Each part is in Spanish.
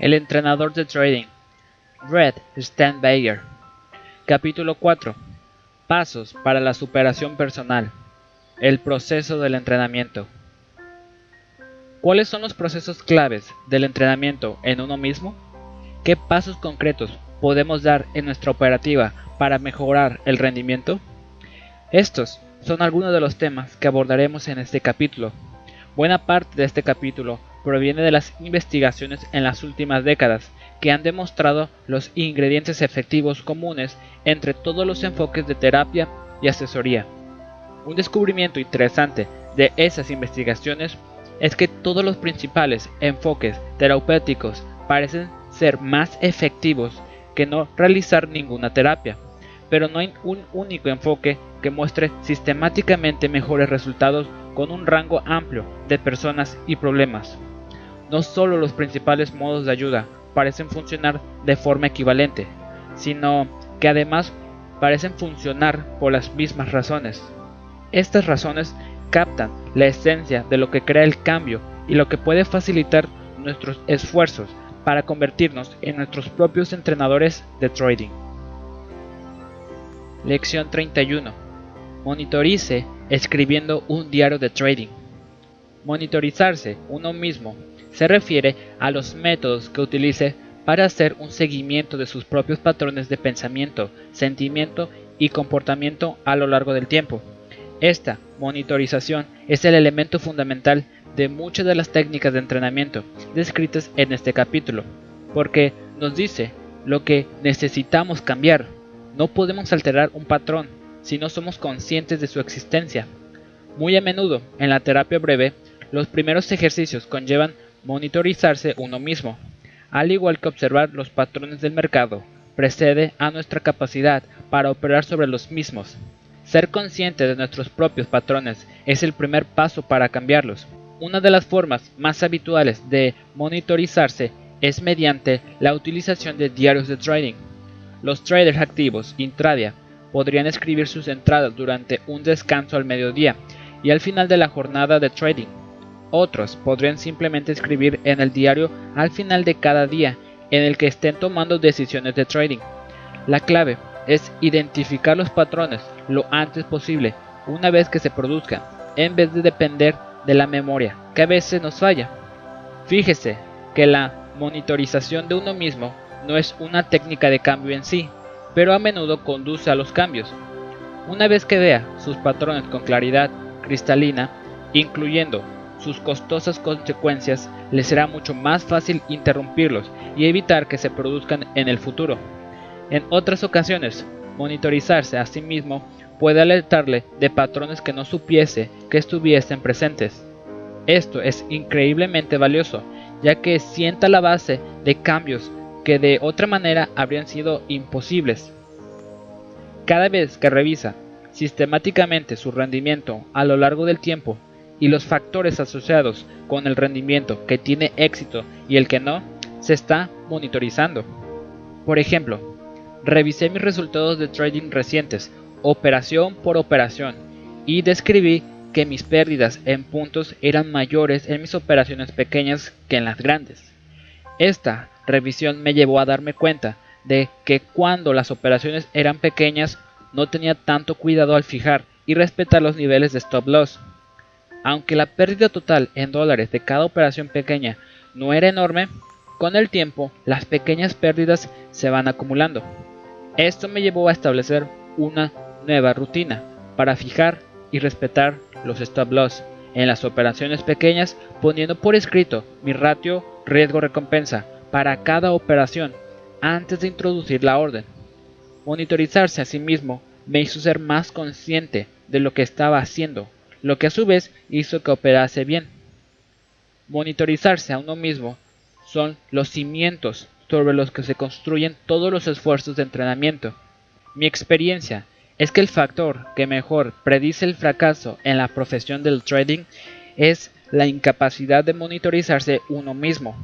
El entrenador de trading. Red Bayer. Capítulo 4. Pasos para la superación personal. El proceso del entrenamiento. ¿Cuáles son los procesos claves del entrenamiento en uno mismo? ¿Qué pasos concretos podemos dar en nuestra operativa para mejorar el rendimiento? Estos son algunos de los temas que abordaremos en este capítulo. Buena parte de este capítulo proviene de las investigaciones en las últimas décadas que han demostrado los ingredientes efectivos comunes entre todos los enfoques de terapia y asesoría. Un descubrimiento interesante de esas investigaciones es que todos los principales enfoques terapéuticos parecen ser más efectivos que no realizar ninguna terapia, pero no hay un único enfoque que muestre sistemáticamente mejores resultados con un rango amplio de personas y problemas. No solo los principales modos de ayuda parecen funcionar de forma equivalente, sino que además parecen funcionar por las mismas razones. Estas razones captan la esencia de lo que crea el cambio y lo que puede facilitar nuestros esfuerzos para convertirnos en nuestros propios entrenadores de trading. Lección 31. Monitorice escribiendo un diario de trading. Monitorizarse uno mismo se refiere a los métodos que utilice para hacer un seguimiento de sus propios patrones de pensamiento, sentimiento y comportamiento a lo largo del tiempo. Esta monitorización es el elemento fundamental de muchas de las técnicas de entrenamiento descritas en este capítulo, porque nos dice lo que necesitamos cambiar. No podemos alterar un patrón si no somos conscientes de su existencia. Muy a menudo, en la terapia breve, los primeros ejercicios conllevan monitorizarse uno mismo, al igual que observar los patrones del mercado, precede a nuestra capacidad para operar sobre los mismos. Ser consciente de nuestros propios patrones es el primer paso para cambiarlos. Una de las formas más habituales de monitorizarse es mediante la utilización de diarios de trading. Los traders activos intradia podrían escribir sus entradas durante un descanso al mediodía y al final de la jornada de trading. Otros podrían simplemente escribir en el diario al final de cada día en el que estén tomando decisiones de trading. La clave es identificar los patrones lo antes posible una vez que se produzcan, en vez de depender de la memoria, que a veces nos falla. Fíjese que la monitorización de uno mismo no es una técnica de cambio en sí, pero a menudo conduce a los cambios. Una vez que vea sus patrones con claridad cristalina, incluyendo sus costosas consecuencias, le será mucho más fácil interrumpirlos y evitar que se produzcan en el futuro. En otras ocasiones, monitorizarse a sí mismo puede alertarle de patrones que no supiese que estuviesen presentes. Esto es increíblemente valioso, ya que sienta la base de cambios que de otra manera habrían sido imposibles. Cada vez que revisa sistemáticamente su rendimiento a lo largo del tiempo y los factores asociados con el rendimiento que tiene éxito y el que no, se está monitorizando. Por ejemplo, revisé mis resultados de trading recientes, operación por operación, y describí que mis pérdidas en puntos eran mayores en mis operaciones pequeñas que en las grandes. Esta revisión me llevó a darme cuenta de que cuando las operaciones eran pequeñas no tenía tanto cuidado al fijar y respetar los niveles de stop loss. Aunque la pérdida total en dólares de cada operación pequeña no era enorme, con el tiempo las pequeñas pérdidas se van acumulando. Esto me llevó a establecer una nueva rutina para fijar y respetar los stop loss en las operaciones pequeñas poniendo por escrito mi ratio riesgo-recompensa para cada operación antes de introducir la orden. Monitorizarse a sí mismo me hizo ser más consciente de lo que estaba haciendo, lo que a su vez hizo que operase bien. Monitorizarse a uno mismo son los cimientos sobre los que se construyen todos los esfuerzos de entrenamiento. Mi experiencia es que el factor que mejor predice el fracaso en la profesión del trading es la incapacidad de monitorizarse uno mismo.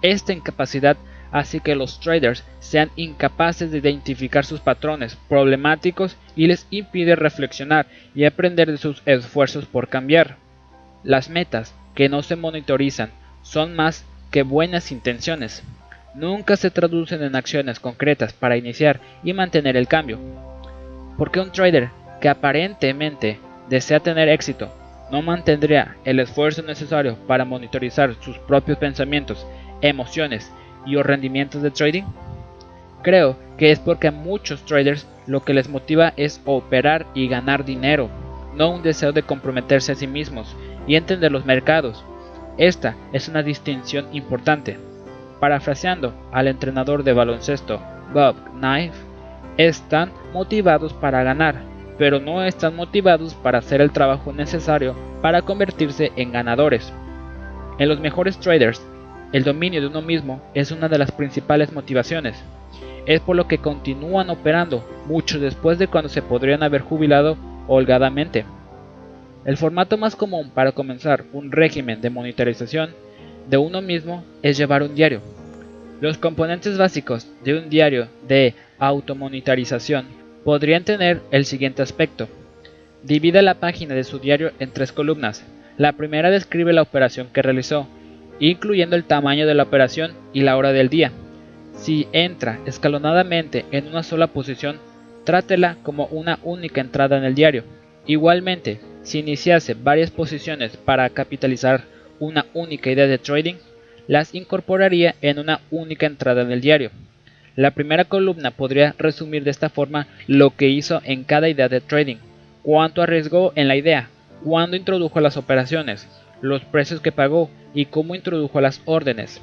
Esta incapacidad hace que los traders sean incapaces de identificar sus patrones problemáticos y les impide reflexionar y aprender de sus esfuerzos por cambiar. Las metas que no se monitorizan son más que buenas intenciones. nunca se traducen en acciones concretas para iniciar y mantener el cambio. Porque un trader que aparentemente desea tener éxito no mantendría el esfuerzo necesario para monitorizar sus propios pensamientos, emociones y o rendimientos de trading? Creo que es porque a muchos traders lo que les motiva es operar y ganar dinero, no un deseo de comprometerse a sí mismos y entender los mercados. Esta es una distinción importante. Parafraseando al entrenador de baloncesto Bob Knife, están motivados para ganar, pero no están motivados para hacer el trabajo necesario para convertirse en ganadores. En los mejores traders, el dominio de uno mismo es una de las principales motivaciones. Es por lo que continúan operando mucho después de cuando se podrían haber jubilado holgadamente. El formato más común para comenzar un régimen de monitorización de uno mismo es llevar un diario. Los componentes básicos de un diario de automonitorización podrían tener el siguiente aspecto. Divide la página de su diario en tres columnas. La primera describe la operación que realizó, incluyendo el tamaño de la operación y la hora del día. Si entra escalonadamente en una sola posición, trátela como una única entrada en el diario. Igualmente, si iniciase varias posiciones para capitalizar una única idea de trading, las incorporaría en una única entrada en el diario. La primera columna podría resumir de esta forma lo que hizo en cada idea de trading, cuánto arriesgó en la idea, cuándo introdujo las operaciones, los precios que pagó y cómo introdujo las órdenes.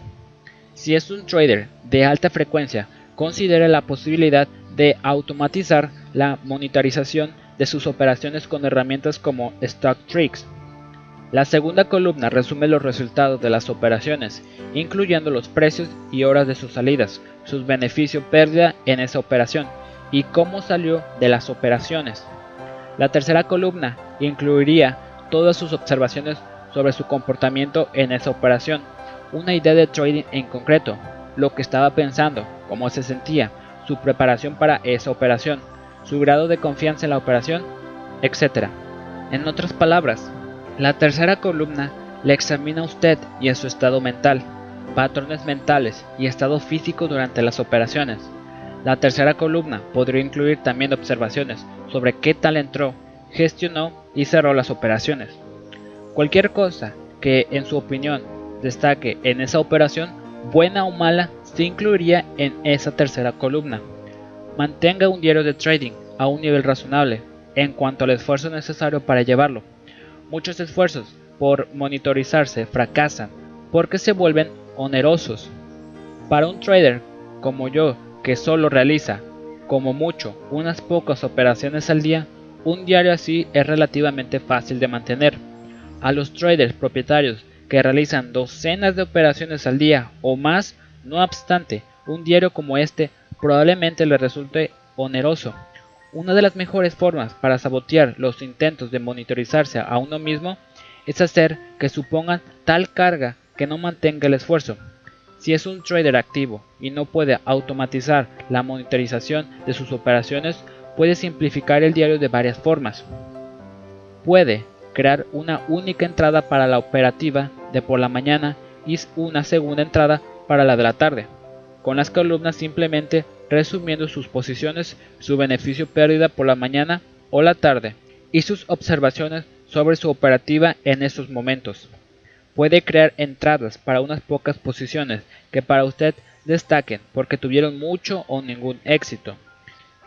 Si es un trader de alta frecuencia, considere la posibilidad de automatizar la monitorización de sus operaciones con herramientas como Stock Tricks. La segunda columna resume los resultados de las operaciones, incluyendo los precios y horas de sus salidas, sus beneficios pérdida en esa operación y cómo salió de las operaciones. La tercera columna incluiría todas sus observaciones sobre su comportamiento en esa operación, una idea de trading en concreto, lo que estaba pensando, cómo se sentía, su preparación para esa operación, su grado de confianza en la operación, etc. En otras palabras, la tercera columna le examina a usted y a su estado mental, patrones mentales y estado físico durante las operaciones. La tercera columna podría incluir también observaciones sobre qué tal entró, gestionó y cerró las operaciones. Cualquier cosa que en su opinión destaque en esa operación, buena o mala, se incluiría en esa tercera columna. Mantenga un diario de trading a un nivel razonable en cuanto al esfuerzo necesario para llevarlo. Muchos esfuerzos por monitorizarse fracasan porque se vuelven onerosos. Para un trader como yo que solo realiza, como mucho, unas pocas operaciones al día, un diario así es relativamente fácil de mantener. A los traders propietarios que realizan docenas de operaciones al día o más, no obstante, un diario como este probablemente le resulte oneroso. Una de las mejores formas para sabotear los intentos de monitorizarse a uno mismo es hacer que supongan tal carga que no mantenga el esfuerzo. Si es un trader activo y no puede automatizar la monitorización de sus operaciones, puede simplificar el diario de varias formas. Puede crear una única entrada para la operativa de por la mañana y una segunda entrada para la de la tarde, con las columnas simplemente resumiendo sus posiciones, su beneficio pérdida por la mañana o la tarde y sus observaciones sobre su operativa en esos momentos. Puede crear entradas para unas pocas posiciones que para usted destaquen porque tuvieron mucho o ningún éxito.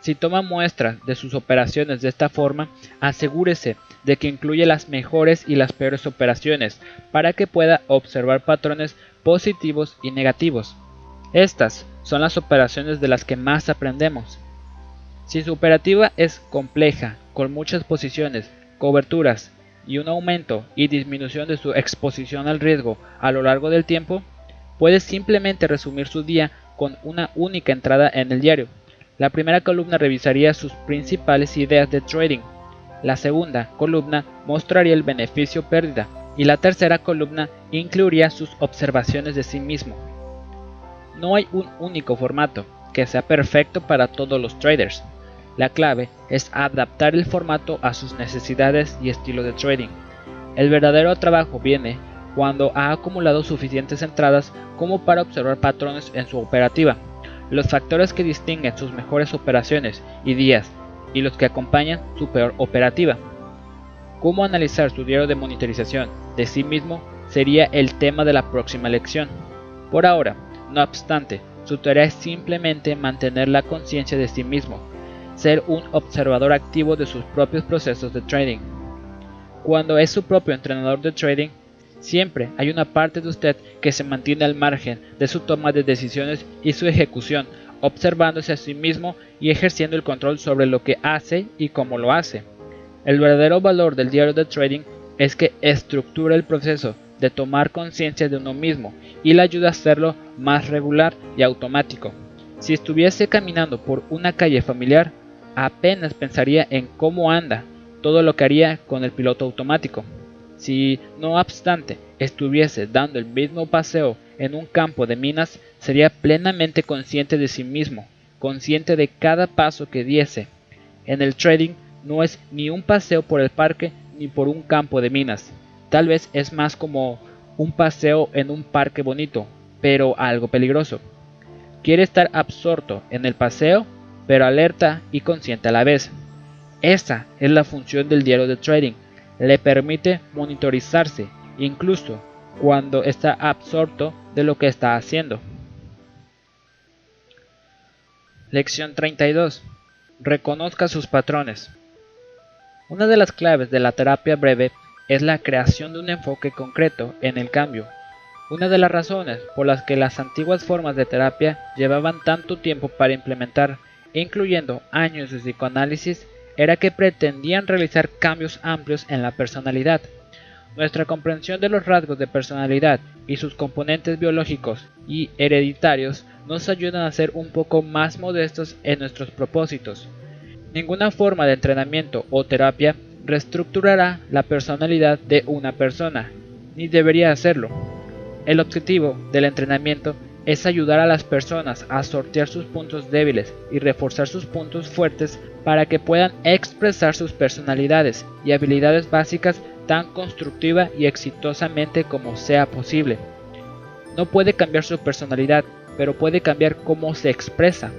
Si toma muestras de sus operaciones de esta forma, asegúrese de que incluye las mejores y las peores operaciones para que pueda observar patrones positivos y negativos. Estas son las operaciones de las que más aprendemos. Si su operativa es compleja, con muchas posiciones, coberturas y un aumento y disminución de su exposición al riesgo a lo largo del tiempo, puede simplemente resumir su día con una única entrada en el diario. La primera columna revisaría sus principales ideas de trading. La segunda columna mostraría el beneficio pérdida y la tercera columna incluiría sus observaciones de sí mismo. No hay un único formato que sea perfecto para todos los traders. La clave es adaptar el formato a sus necesidades y estilo de trading. El verdadero trabajo viene cuando ha acumulado suficientes entradas como para observar patrones en su operativa, los factores que distinguen sus mejores operaciones y días y los que acompañan su peor operativa. Cómo analizar su diario de monitorización de sí mismo sería el tema de la próxima lección. Por ahora, no obstante, su tarea es simplemente mantener la conciencia de sí mismo, ser un observador activo de sus propios procesos de trading. Cuando es su propio entrenador de trading, siempre hay una parte de usted que se mantiene al margen de su toma de decisiones y su ejecución, observándose a sí mismo y ejerciendo el control sobre lo que hace y cómo lo hace. El verdadero valor del diario de trading es que estructura el proceso de tomar conciencia de uno mismo y le ayuda a hacerlo más regular y automático. Si estuviese caminando por una calle familiar, apenas pensaría en cómo anda, todo lo que haría con el piloto automático. Si, no obstante, estuviese dando el mismo paseo en un campo de minas, sería plenamente consciente de sí mismo, consciente de cada paso que diese. En el trading no es ni un paseo por el parque ni por un campo de minas, Tal vez es más como un paseo en un parque bonito, pero algo peligroso. Quiere estar absorto en el paseo, pero alerta y consciente a la vez. Esa es la función del diario de trading. Le permite monitorizarse, incluso cuando está absorto de lo que está haciendo. Lección 32. Reconozca sus patrones. Una de las claves de la terapia breve es la creación de un enfoque concreto en el cambio. Una de las razones por las que las antiguas formas de terapia llevaban tanto tiempo para implementar, incluyendo años de psicoanálisis, era que pretendían realizar cambios amplios en la personalidad. Nuestra comprensión de los rasgos de personalidad y sus componentes biológicos y hereditarios nos ayudan a ser un poco más modestos en nuestros propósitos. Ninguna forma de entrenamiento o terapia reestructurará la personalidad de una persona, ni debería hacerlo. El objetivo del entrenamiento es ayudar a las personas a sortear sus puntos débiles y reforzar sus puntos fuertes para que puedan expresar sus personalidades y habilidades básicas tan constructiva y exitosamente como sea posible. No puede cambiar su personalidad, pero puede cambiar cómo se expresa.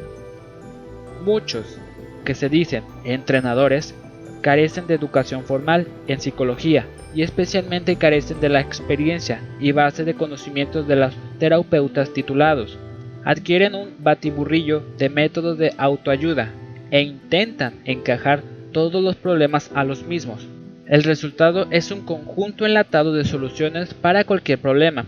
Muchos que se dicen entrenadores carecen de educación formal en psicología y especialmente carecen de la experiencia y base de conocimientos de los terapeutas titulados. Adquieren un batiburrillo de métodos de autoayuda e intentan encajar todos los problemas a los mismos. El resultado es un conjunto enlatado de soluciones para cualquier problema.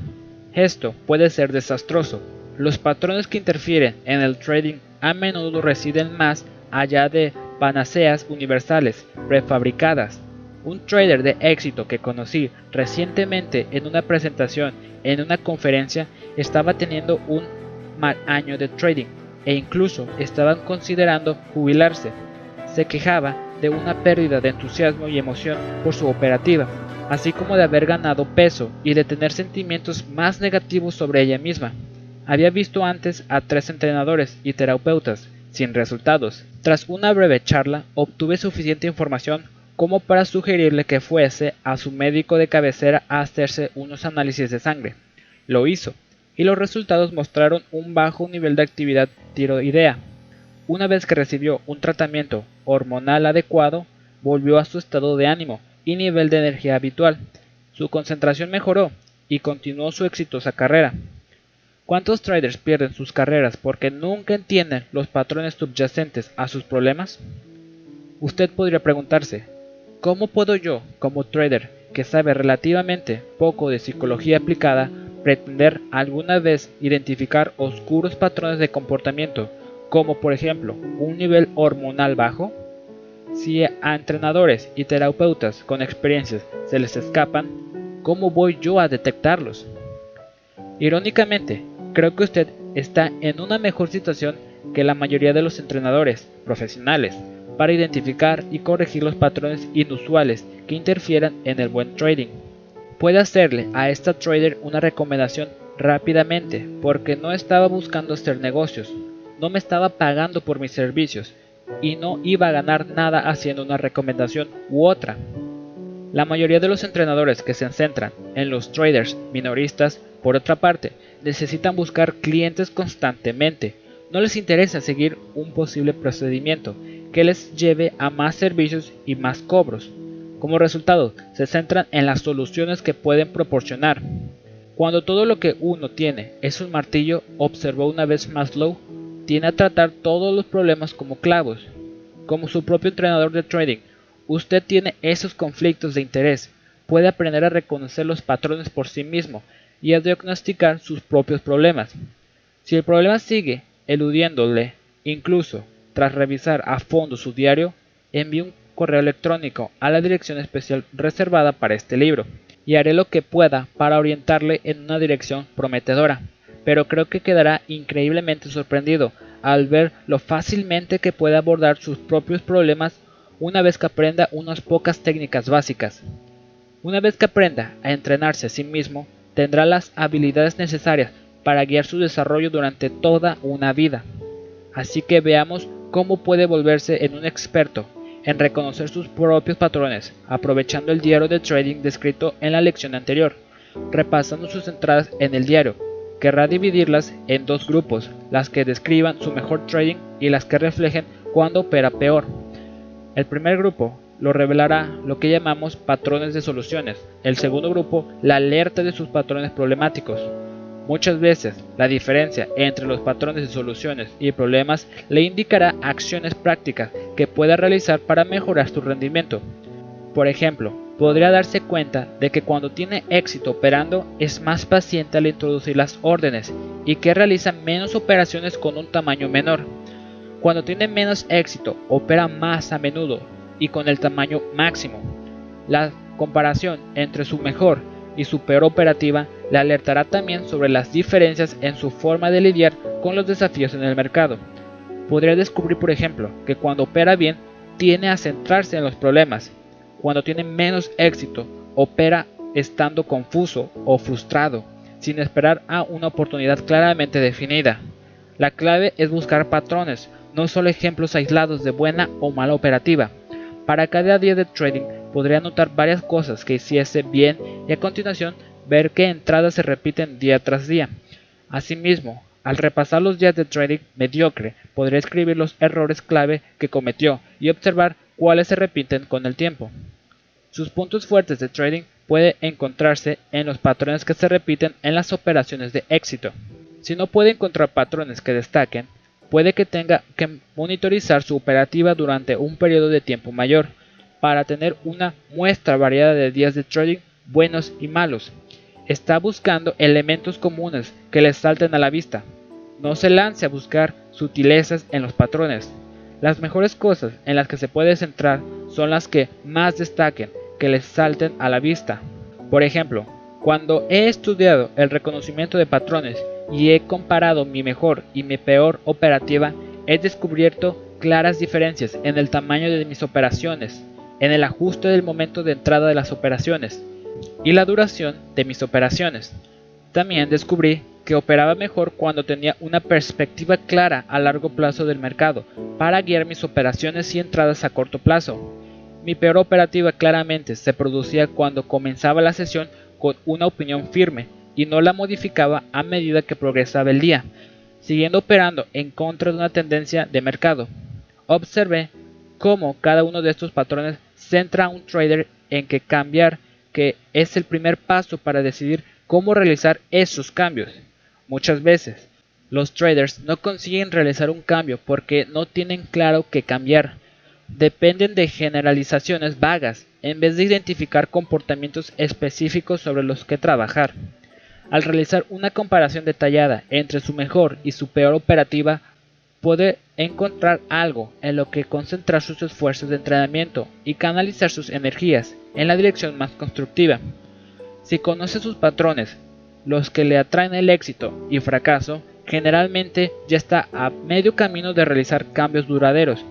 Esto puede ser desastroso. Los patrones que interfieren en el trading a menudo residen más allá de panaceas universales prefabricadas. Un trader de éxito que conocí recientemente en una presentación en una conferencia estaba teniendo un mal año de trading e incluso estaban considerando jubilarse. Se quejaba de una pérdida de entusiasmo y emoción por su operativa, así como de haber ganado peso y de tener sentimientos más negativos sobre ella misma. Había visto antes a tres entrenadores y terapeutas sin resultados. Tras una breve charla, obtuve suficiente información como para sugerirle que fuese a su médico de cabecera a hacerse unos análisis de sangre. Lo hizo, y los resultados mostraron un bajo nivel de actividad tiroidea. Una vez que recibió un tratamiento hormonal adecuado, volvió a su estado de ánimo y nivel de energía habitual. Su concentración mejoró y continuó su exitosa carrera. ¿Cuántos traders pierden sus carreras porque nunca entienden los patrones subyacentes a sus problemas? Usted podría preguntarse, ¿cómo puedo yo, como trader que sabe relativamente poco de psicología aplicada, pretender alguna vez identificar oscuros patrones de comportamiento, como por ejemplo un nivel hormonal bajo? Si a entrenadores y terapeutas con experiencias se les escapan, ¿cómo voy yo a detectarlos? Irónicamente, Creo que usted está en una mejor situación que la mayoría de los entrenadores profesionales para identificar y corregir los patrones inusuales que interfieran en el buen trading. Puede hacerle a esta trader una recomendación rápidamente porque no estaba buscando hacer negocios, no me estaba pagando por mis servicios y no iba a ganar nada haciendo una recomendación u otra. La mayoría de los entrenadores que se centran en los traders minoristas, por otra parte, necesitan buscar clientes constantemente. No les interesa seguir un posible procedimiento que les lleve a más servicios y más cobros. Como resultado, se centran en las soluciones que pueden proporcionar. Cuando todo lo que uno tiene es un martillo, observó una vez Maslow, tiene a tratar todos los problemas como clavos. Como su propio entrenador de trading, usted tiene esos conflictos de interés, puede aprender a reconocer los patrones por sí mismo y a diagnosticar sus propios problemas. Si el problema sigue eludiéndole, incluso tras revisar a fondo su diario, envíe un correo electrónico a la dirección especial reservada para este libro y haré lo que pueda para orientarle en una dirección prometedora. Pero creo que quedará increíblemente sorprendido al ver lo fácilmente que puede abordar sus propios problemas una vez que aprenda unas pocas técnicas básicas. Una vez que aprenda a entrenarse a sí mismo, tendrá las habilidades necesarias para guiar su desarrollo durante toda una vida. Así que veamos cómo puede volverse en un experto en reconocer sus propios patrones, aprovechando el diario de trading descrito en la lección anterior, repasando sus entradas en el diario. Querrá dividirlas en dos grupos, las que describan su mejor trading y las que reflejen cuándo opera peor. El primer grupo lo revelará lo que llamamos patrones de soluciones, el segundo grupo la alerta de sus patrones problemáticos. Muchas veces, la diferencia entre los patrones de soluciones y problemas le indicará acciones prácticas que pueda realizar para mejorar su rendimiento. Por ejemplo, podría darse cuenta de que cuando tiene éxito operando es más paciente al introducir las órdenes y que realiza menos operaciones con un tamaño menor. Cuando tiene menos éxito, opera más a menudo y con el tamaño máximo. La comparación entre su mejor y su peor operativa le alertará también sobre las diferencias en su forma de lidiar con los desafíos en el mercado. Podría descubrir, por ejemplo, que cuando opera bien, tiene a centrarse en los problemas. Cuando tiene menos éxito, opera estando confuso o frustrado, sin esperar a una oportunidad claramente definida. La clave es buscar patrones, no solo ejemplos aislados de buena o mala operativa. Para cada día de trading podría notar varias cosas que hiciese bien y a continuación ver qué entradas se repiten día tras día. Asimismo, al repasar los días de trading mediocre, podría escribir los errores clave que cometió y observar cuáles se repiten con el tiempo. Sus puntos fuertes de trading puede encontrarse en los patrones que se repiten en las operaciones de éxito. Si no puede encontrar patrones que destaquen, puede que tenga que monitorizar su operativa durante un periodo de tiempo mayor, para tener una muestra variada de días de trading buenos y malos. Está buscando elementos comunes que le salten a la vista. No se lance a buscar sutilezas en los patrones. Las mejores cosas en las que se puede centrar son las que más destaquen, que les salten a la vista. Por ejemplo, cuando he estudiado el reconocimiento de patrones y he comparado mi mejor y mi peor operativa, he descubierto claras diferencias en el tamaño de mis operaciones, en el ajuste del momento de entrada de las operaciones y la duración de mis operaciones. También descubrí que operaba mejor cuando tenía una perspectiva clara a largo plazo del mercado para guiar mis operaciones y entradas a corto plazo. Mi peor operativa claramente se producía cuando comenzaba la sesión con una opinión firme y no la modificaba a medida que progresaba el día, siguiendo operando en contra de una tendencia de mercado. Observé cómo cada uno de estos patrones centra a un trader en que cambiar, que es el primer paso para decidir cómo realizar esos cambios. Muchas veces, los traders no consiguen realizar un cambio porque no tienen claro qué cambiar. Dependen de generalizaciones vagas en vez de identificar comportamientos específicos sobre los que trabajar. Al realizar una comparación detallada entre su mejor y su peor operativa, puede encontrar algo en lo que concentrar sus esfuerzos de entrenamiento y canalizar sus energías en la dirección más constructiva. Si conoce sus patrones, los que le atraen el éxito y fracaso, generalmente ya está a medio camino de realizar cambios duraderos.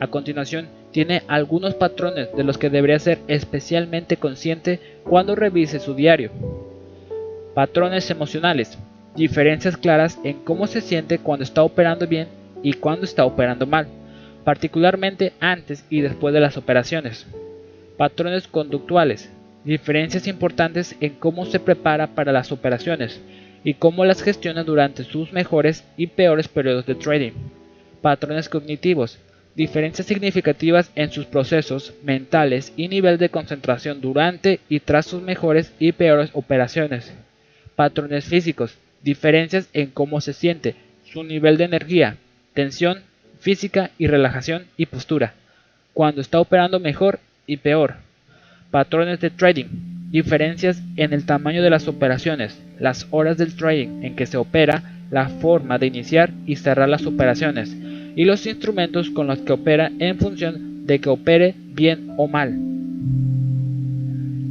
A continuación, tiene algunos patrones de los que debería ser especialmente consciente cuando revise su diario. Patrones emocionales. Diferencias claras en cómo se siente cuando está operando bien y cuando está operando mal, particularmente antes y después de las operaciones. Patrones conductuales. Diferencias importantes en cómo se prepara para las operaciones y cómo las gestiona durante sus mejores y peores periodos de trading. Patrones cognitivos. Diferencias significativas en sus procesos mentales y nivel de concentración durante y tras sus mejores y peores operaciones. Patrones físicos. Diferencias en cómo se siente, su nivel de energía, tensión física y relajación y postura, cuando está operando mejor y peor. Patrones de trading. Diferencias en el tamaño de las operaciones, las horas del trading en que se opera, la forma de iniciar y cerrar las operaciones y los instrumentos con los que opera en función de que opere bien o mal.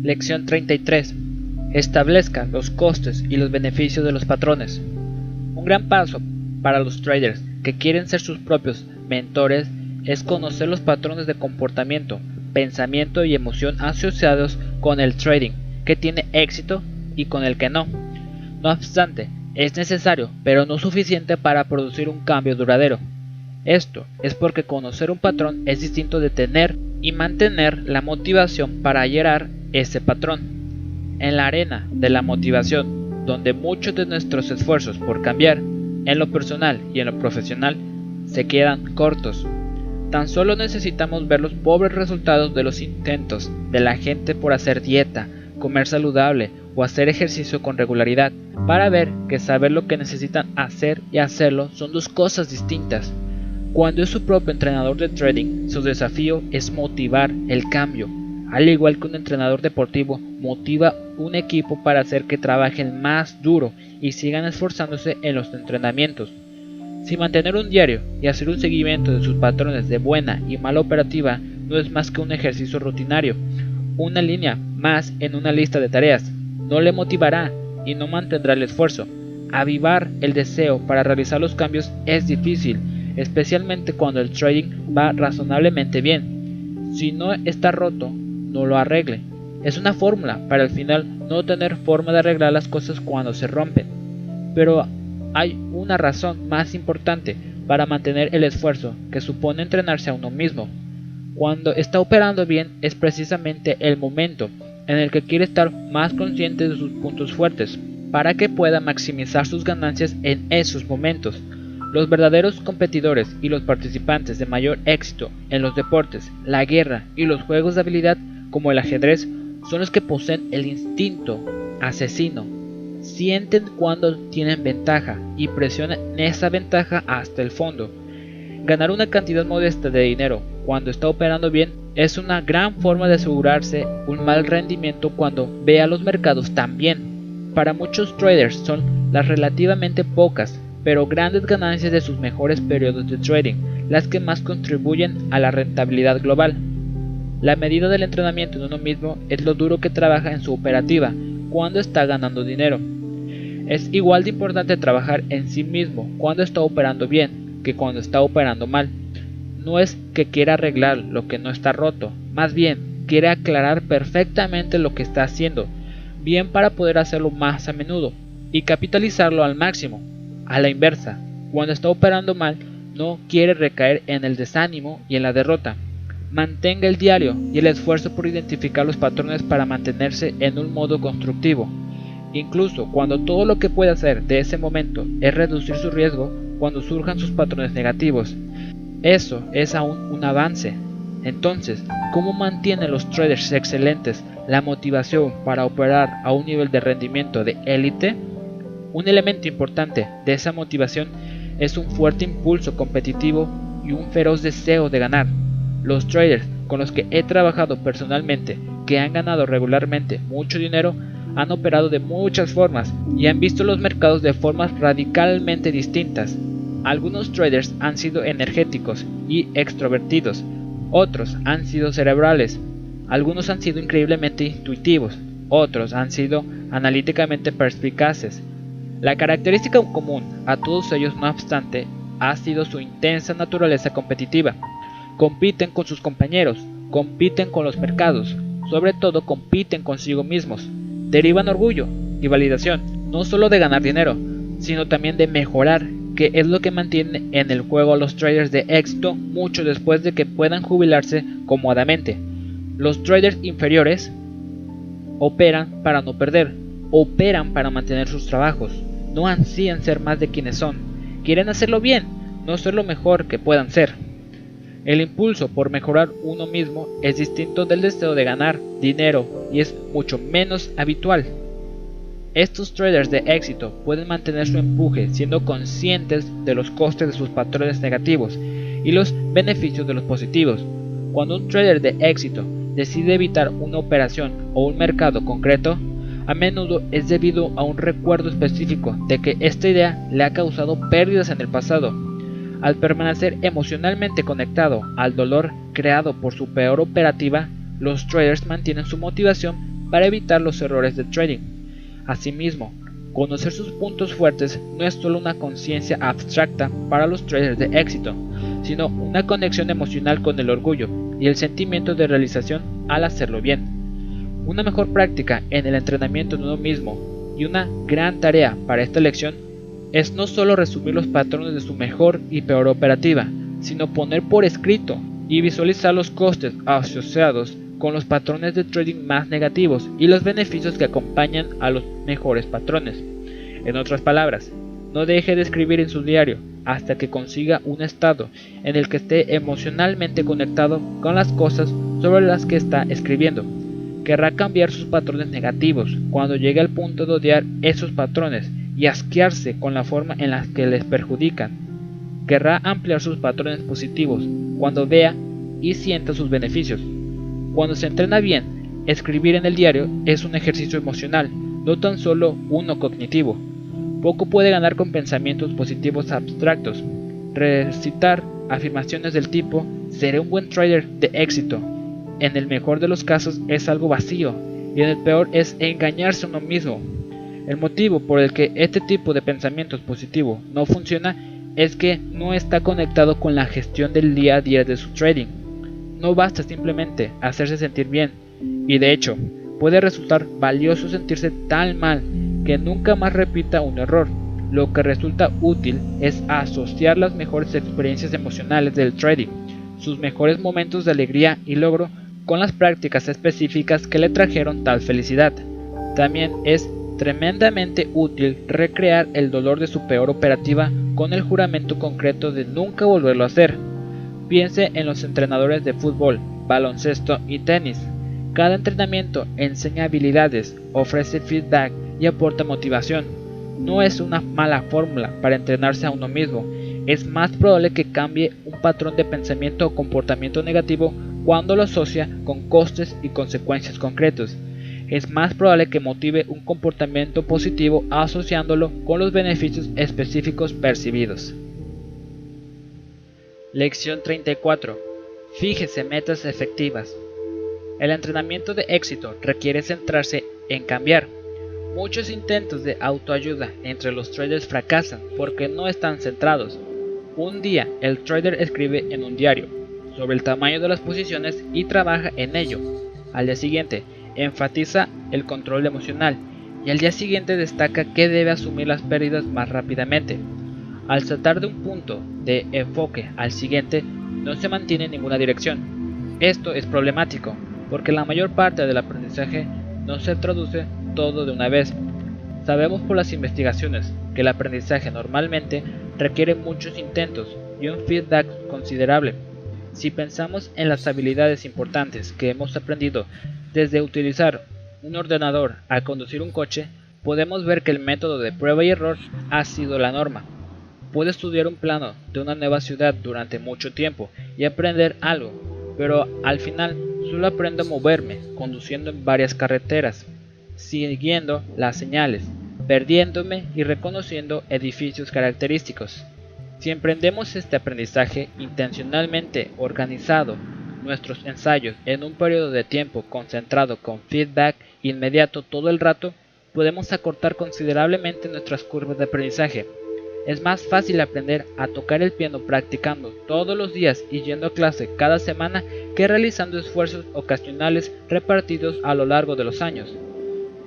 Lección 33. Establezca los costes y los beneficios de los patrones. Un gran paso para los traders que quieren ser sus propios mentores es conocer los patrones de comportamiento, pensamiento y emoción asociados con el trading que tiene éxito y con el que no. No obstante, es necesario, pero no suficiente para producir un cambio duradero. Esto es porque conocer un patrón es distinto de tener y mantener la motivación para hallar ese patrón. En la arena de la motivación, donde muchos de nuestros esfuerzos por cambiar, en lo personal y en lo profesional, se quedan cortos. Tan solo necesitamos ver los pobres resultados de los intentos de la gente por hacer dieta, comer saludable o hacer ejercicio con regularidad, para ver que saber lo que necesitan hacer y hacerlo son dos cosas distintas. Cuando es su propio entrenador de trading, su desafío es motivar el cambio, al igual que un entrenador deportivo motiva un equipo para hacer que trabajen más duro y sigan esforzándose en los entrenamientos. Si mantener un diario y hacer un seguimiento de sus patrones de buena y mala operativa no es más que un ejercicio rutinario, una línea más en una lista de tareas, no le motivará y no mantendrá el esfuerzo. Avivar el deseo para realizar los cambios es difícil, especialmente cuando el trading va razonablemente bien. Si no está roto, no lo arregle. Es una fórmula para al final no tener forma de arreglar las cosas cuando se rompen. Pero hay una razón más importante para mantener el esfuerzo que supone entrenarse a uno mismo. Cuando está operando bien es precisamente el momento en el que quiere estar más consciente de sus puntos fuertes para que pueda maximizar sus ganancias en esos momentos. Los verdaderos competidores y los participantes de mayor éxito en los deportes, la guerra y los juegos de habilidad como el ajedrez son los que poseen el instinto asesino. Sienten cuando tienen ventaja y presionan esa ventaja hasta el fondo. Ganar una cantidad modesta de dinero cuando está operando bien es una gran forma de asegurarse un mal rendimiento cuando vea los mercados tan bien. Para muchos traders son las relativamente pocas pero grandes ganancias de sus mejores periodos de trading las que más contribuyen a la rentabilidad global. La medida del entrenamiento en uno mismo es lo duro que trabaja en su operativa cuando está ganando dinero. Es igual de importante trabajar en sí mismo cuando está operando bien que cuando está operando mal. No es que quiera arreglar lo que no está roto, más bien quiere aclarar perfectamente lo que está haciendo, bien para poder hacerlo más a menudo y capitalizarlo al máximo. A la inversa, cuando está operando mal, no quiere recaer en el desánimo y en la derrota, Mantenga el diario y el esfuerzo por identificar los patrones para mantenerse en un modo constructivo. Incluso cuando todo lo que puede hacer de ese momento es reducir su riesgo cuando surjan sus patrones negativos. Eso es aún un avance. Entonces, ¿cómo mantienen los traders excelentes la motivación para operar a un nivel de rendimiento de élite? Un elemento importante de esa motivación es un fuerte impulso competitivo y un feroz deseo de ganar. Los traders con los que he trabajado personalmente, que han ganado regularmente mucho dinero, han operado de muchas formas y han visto los mercados de formas radicalmente distintas. Algunos traders han sido energéticos y extrovertidos, otros han sido cerebrales, algunos han sido increíblemente intuitivos, otros han sido analíticamente perspicaces. La característica común a todos ellos, no obstante, ha sido su intensa naturaleza competitiva compiten con sus compañeros, compiten con los mercados, sobre todo compiten consigo mismos. Derivan orgullo y validación, no solo de ganar dinero, sino también de mejorar, que es lo que mantiene en el juego a los traders de éxito mucho después de que puedan jubilarse cómodamente. Los traders inferiores operan para no perder, operan para mantener sus trabajos, no ansían ser más de quienes son, quieren hacerlo bien, no ser lo mejor que puedan ser. El impulso por mejorar uno mismo es distinto del deseo de ganar dinero y es mucho menos habitual. Estos traders de éxito pueden mantener su empuje siendo conscientes de los costes de sus patrones negativos y los beneficios de los positivos. Cuando un trader de éxito decide evitar una operación o un mercado concreto, a menudo es debido a un recuerdo específico de que esta idea le ha causado pérdidas en el pasado. Al permanecer emocionalmente conectado al dolor creado por su peor operativa, los traders mantienen su motivación para evitar los errores de trading. Asimismo, conocer sus puntos fuertes no es solo una conciencia abstracta para los traders de éxito, sino una conexión emocional con el orgullo y el sentimiento de realización al hacerlo bien. Una mejor práctica en el entrenamiento de uno mismo y una gran tarea para esta lección es no solo resumir los patrones de su mejor y peor operativa, sino poner por escrito y visualizar los costes asociados con los patrones de trading más negativos y los beneficios que acompañan a los mejores patrones. En otras palabras, no deje de escribir en su diario hasta que consiga un estado en el que esté emocionalmente conectado con las cosas sobre las que está escribiendo querrá cambiar sus patrones negativos cuando llegue al punto de odiar esos patrones y asquearse con la forma en la que les perjudican. Querrá ampliar sus patrones positivos cuando vea y sienta sus beneficios. Cuando se entrena bien, escribir en el diario es un ejercicio emocional, no tan solo uno cognitivo. Poco puede ganar con pensamientos positivos abstractos. Recitar afirmaciones del tipo seré un buen trader de éxito en el mejor de los casos es algo vacío y en el peor es engañarse a uno mismo. El motivo por el que este tipo de pensamientos positivos no funciona es que no está conectado con la gestión del día a día de su trading. No basta simplemente hacerse sentir bien y de hecho puede resultar valioso sentirse tan mal que nunca más repita un error. Lo que resulta útil es asociar las mejores experiencias emocionales del trading, sus mejores momentos de alegría y logro con las prácticas específicas que le trajeron tal felicidad. También es tremendamente útil recrear el dolor de su peor operativa con el juramento concreto de nunca volverlo a hacer. Piense en los entrenadores de fútbol, baloncesto y tenis. Cada entrenamiento enseña habilidades, ofrece feedback y aporta motivación. No es una mala fórmula para entrenarse a uno mismo, es más probable que cambie un patrón de pensamiento o comportamiento negativo cuando lo asocia con costes y consecuencias concretos. Es más probable que motive un comportamiento positivo asociándolo con los beneficios específicos percibidos. Lección 34. Fíjese metas efectivas. El entrenamiento de éxito requiere centrarse en cambiar. Muchos intentos de autoayuda entre los traders fracasan porque no están centrados. Un día el trader escribe en un diario, sobre el tamaño de las posiciones y trabaja en ello. Al día siguiente, enfatiza el control emocional y al día siguiente destaca que debe asumir las pérdidas más rápidamente. Al saltar de un punto de enfoque al siguiente, no se mantiene ninguna dirección. Esto es problemático, porque la mayor parte del aprendizaje no se traduce todo de una vez. Sabemos por las investigaciones que el aprendizaje normalmente requiere muchos intentos y un feedback considerable si pensamos en las habilidades importantes que hemos aprendido desde utilizar un ordenador a conducir un coche, podemos ver que el método de prueba y error ha sido la norma. Puedo estudiar un plano de una nueva ciudad durante mucho tiempo y aprender algo, pero al final solo aprendo a moverme conduciendo en varias carreteras, siguiendo las señales, perdiéndome y reconociendo edificios característicos. Si emprendemos este aprendizaje intencionalmente organizado, nuestros ensayos en un periodo de tiempo concentrado con feedback inmediato todo el rato, podemos acortar considerablemente nuestras curvas de aprendizaje. Es más fácil aprender a tocar el piano practicando todos los días y yendo a clase cada semana que realizando esfuerzos ocasionales repartidos a lo largo de los años.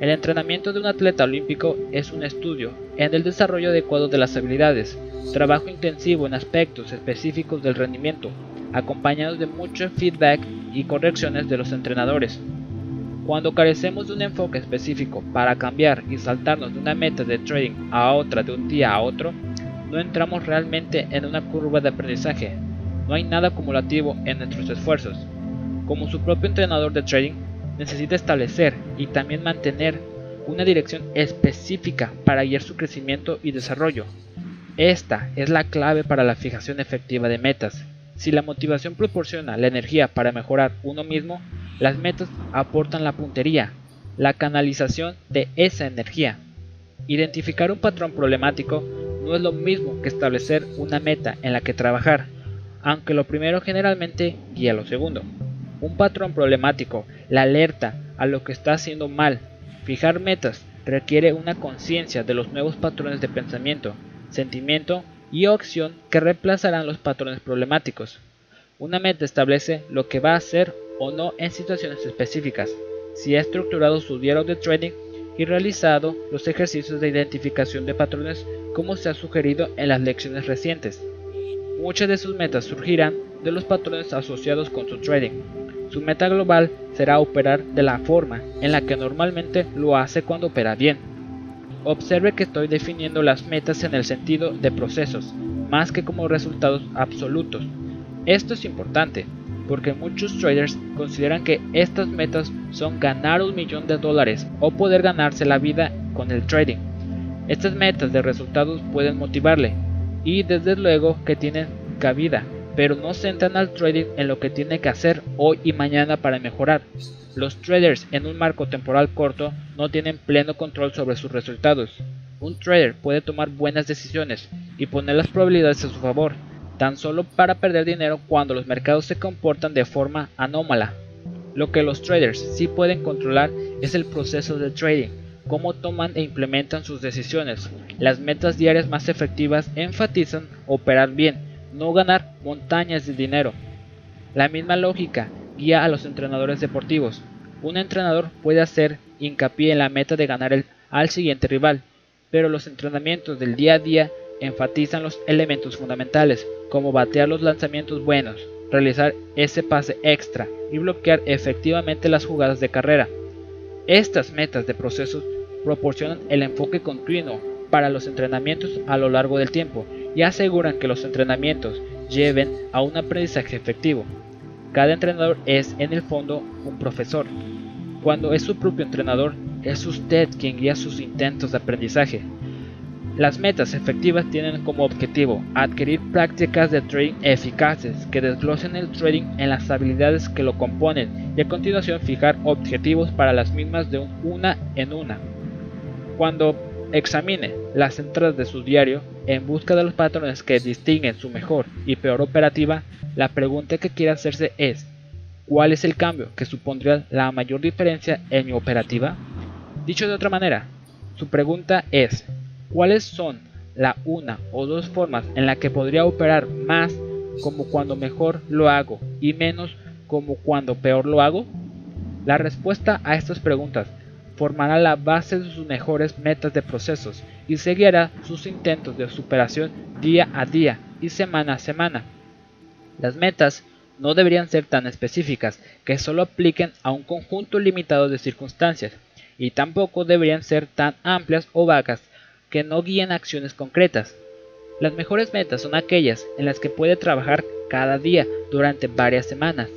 El entrenamiento de un atleta olímpico es un estudio en el desarrollo adecuado de las habilidades, trabajo intensivo en aspectos específicos del rendimiento, acompañados de mucho feedback y correcciones de los entrenadores. Cuando carecemos de un enfoque específico para cambiar y saltarnos de una meta de trading a otra de un día a otro, no entramos realmente en una curva de aprendizaje. No hay nada acumulativo en nuestros esfuerzos. Como su propio entrenador de trading, necesita establecer y también mantener una dirección específica para guiar su crecimiento y desarrollo. Esta es la clave para la fijación efectiva de metas. Si la motivación proporciona la energía para mejorar uno mismo, las metas aportan la puntería, la canalización de esa energía. Identificar un patrón problemático no es lo mismo que establecer una meta en la que trabajar, aunque lo primero generalmente guía lo segundo. Un patrón problemático la alerta a lo que está haciendo mal. Fijar metas requiere una conciencia de los nuevos patrones de pensamiento, sentimiento y acción que reemplazarán los patrones problemáticos. Una meta establece lo que va a hacer o no en situaciones específicas. Si ha estructurado su diario de trading y realizado los ejercicios de identificación de patrones como se ha sugerido en las lecciones recientes. Muchas de sus metas surgirán de los patrones asociados con su trading. Su meta global será operar de la forma en la que normalmente lo hace cuando opera bien. Observe que estoy definiendo las metas en el sentido de procesos, más que como resultados absolutos. Esto es importante, porque muchos traders consideran que estas metas son ganar un millón de dólares o poder ganarse la vida con el trading. Estas metas de resultados pueden motivarle y desde luego que tienen cabida, pero no centran al trading en lo que tiene que hacer hoy y mañana para mejorar. Los traders en un marco temporal corto no tienen pleno control sobre sus resultados. Un trader puede tomar buenas decisiones y poner las probabilidades a su favor, tan solo para perder dinero cuando los mercados se comportan de forma anómala. Lo que los traders sí pueden controlar es el proceso de trading, cómo toman e implementan sus decisiones. Las metas diarias más efectivas enfatizan operar bien, no ganar montañas de dinero. La misma lógica guía a los entrenadores deportivos. Un entrenador puede hacer hincapié en la meta de ganar al siguiente rival, pero los entrenamientos del día a día enfatizan los elementos fundamentales, como batear los lanzamientos buenos, realizar ese pase extra y bloquear efectivamente las jugadas de carrera. Estas metas de procesos proporcionan el enfoque continuo para los entrenamientos a lo largo del tiempo y aseguran que los entrenamientos lleven a un aprendizaje efectivo. Cada entrenador es en el fondo un profesor. Cuando es su propio entrenador, es usted quien guía sus intentos de aprendizaje. Las metas efectivas tienen como objetivo adquirir prácticas de trading eficaces que desglosen el trading en las habilidades que lo componen y a continuación fijar objetivos para las mismas de una en una. Cuando examine las entradas de su diario en busca de los patrones que distinguen su mejor y peor operativa, la pregunta que quiere hacerse es, ¿cuál es el cambio que supondría la mayor diferencia en mi operativa? Dicho de otra manera, su pregunta es, ¿cuáles son la una o dos formas en la que podría operar más como cuando mejor lo hago y menos como cuando peor lo hago? La respuesta a estas preguntas formará la base de sus mejores metas de procesos y seguirá sus intentos de superación día a día y semana a semana. Las metas no deberían ser tan específicas que solo apliquen a un conjunto limitado de circunstancias y tampoco deberían ser tan amplias o vagas que no guíen acciones concretas. Las mejores metas son aquellas en las que puede trabajar cada día durante varias semanas.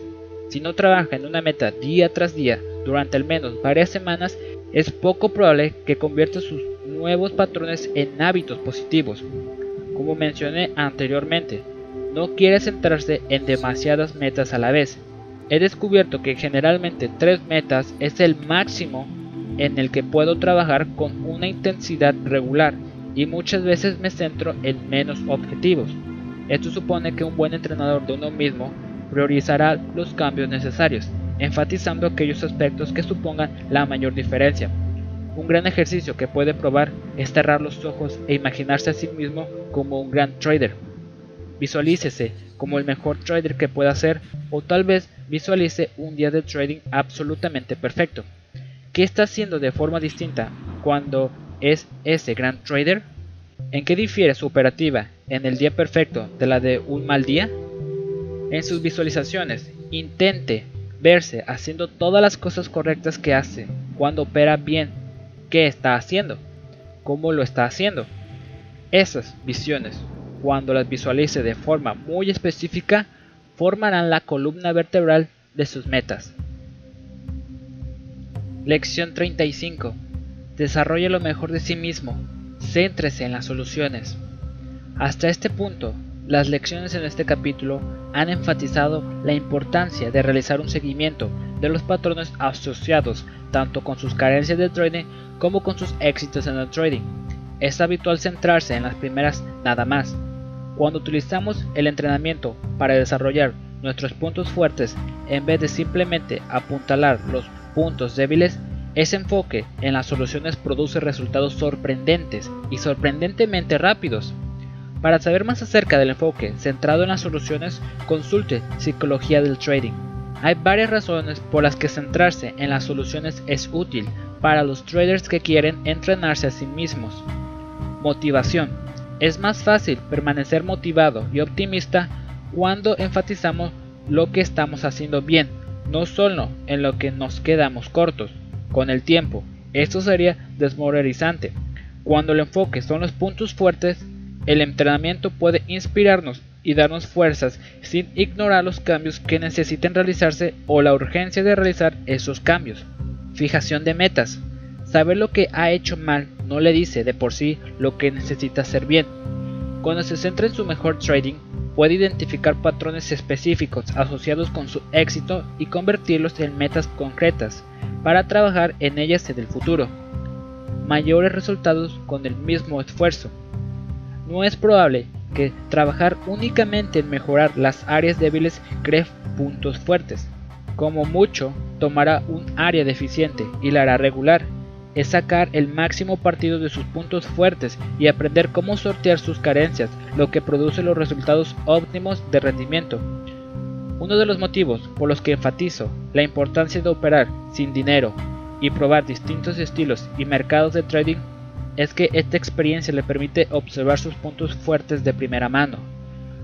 Si no trabaja en una meta día tras día durante al menos varias semanas, es poco probable que convierta sus nuevos patrones en hábitos positivos. Como mencioné anteriormente, no quiere centrarse en demasiadas metas a la vez. He descubierto que generalmente tres metas es el máximo en el que puedo trabajar con una intensidad regular y muchas veces me centro en menos objetivos. Esto supone que un buen entrenador de uno mismo priorizará los cambios necesarios enfatizando aquellos aspectos que supongan la mayor diferencia. Un gran ejercicio que puede probar es cerrar los ojos e imaginarse a sí mismo como un gran trader. Visualícese como el mejor trader que pueda ser o tal vez visualice un día de trading absolutamente perfecto. ¿Qué está haciendo de forma distinta cuando es ese gran trader? ¿En qué difiere su operativa en el día perfecto de la de un mal día? En sus visualizaciones, intente verse haciendo todas las cosas correctas que hace cuando opera bien. ¿Qué está haciendo? ¿Cómo lo está haciendo? Esas visiones, cuando las visualice de forma muy específica, formarán la columna vertebral de sus metas. Lección 35. Desarrolle lo mejor de sí mismo. Céntrese en las soluciones. Hasta este punto, las lecciones en este capítulo han enfatizado la importancia de realizar un seguimiento de los patrones asociados tanto con sus carencias de trading como con sus éxitos en el trading. Es habitual centrarse en las primeras nada más. Cuando utilizamos el entrenamiento para desarrollar nuestros puntos fuertes en vez de simplemente apuntalar los puntos débiles, ese enfoque en las soluciones produce resultados sorprendentes y sorprendentemente rápidos. Para saber más acerca del enfoque centrado en las soluciones, consulte Psicología del Trading. Hay varias razones por las que centrarse en las soluciones es útil para los traders que quieren entrenarse a sí mismos. Motivación. Es más fácil permanecer motivado y optimista cuando enfatizamos lo que estamos haciendo bien, no solo en lo que nos quedamos cortos. Con el tiempo, esto sería desmoralizante. Cuando el enfoque son los puntos fuertes, el entrenamiento puede inspirarnos y darnos fuerzas sin ignorar los cambios que necesiten realizarse o la urgencia de realizar esos cambios. Fijación de metas. Saber lo que ha hecho mal no le dice de por sí lo que necesita hacer bien. Cuando se centra en su mejor trading, puede identificar patrones específicos asociados con su éxito y convertirlos en metas concretas para trabajar en ellas en el futuro. Mayores resultados con el mismo esfuerzo. No es probable que trabajar únicamente en mejorar las áreas débiles cree puntos fuertes. Como mucho, tomará un área deficiente y la hará regular es sacar el máximo partido de sus puntos fuertes y aprender cómo sortear sus carencias, lo que produce los resultados óptimos de rendimiento. Uno de los motivos por los que enfatizo la importancia de operar sin dinero y probar distintos estilos y mercados de trading es que esta experiencia le permite observar sus puntos fuertes de primera mano.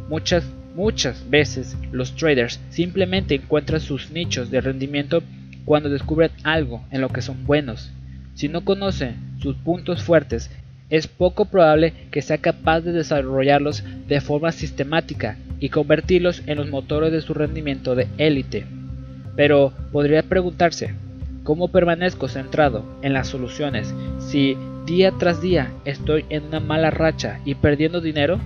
Muchas, muchas veces los traders simplemente encuentran sus nichos de rendimiento cuando descubren algo en lo que son buenos si no conoce sus puntos fuertes, es poco probable que sea capaz de desarrollarlos de forma sistemática y convertirlos en los motores de su rendimiento de élite. Pero podría preguntarse, ¿cómo permanezco centrado en las soluciones si día tras día estoy en una mala racha y perdiendo dinero?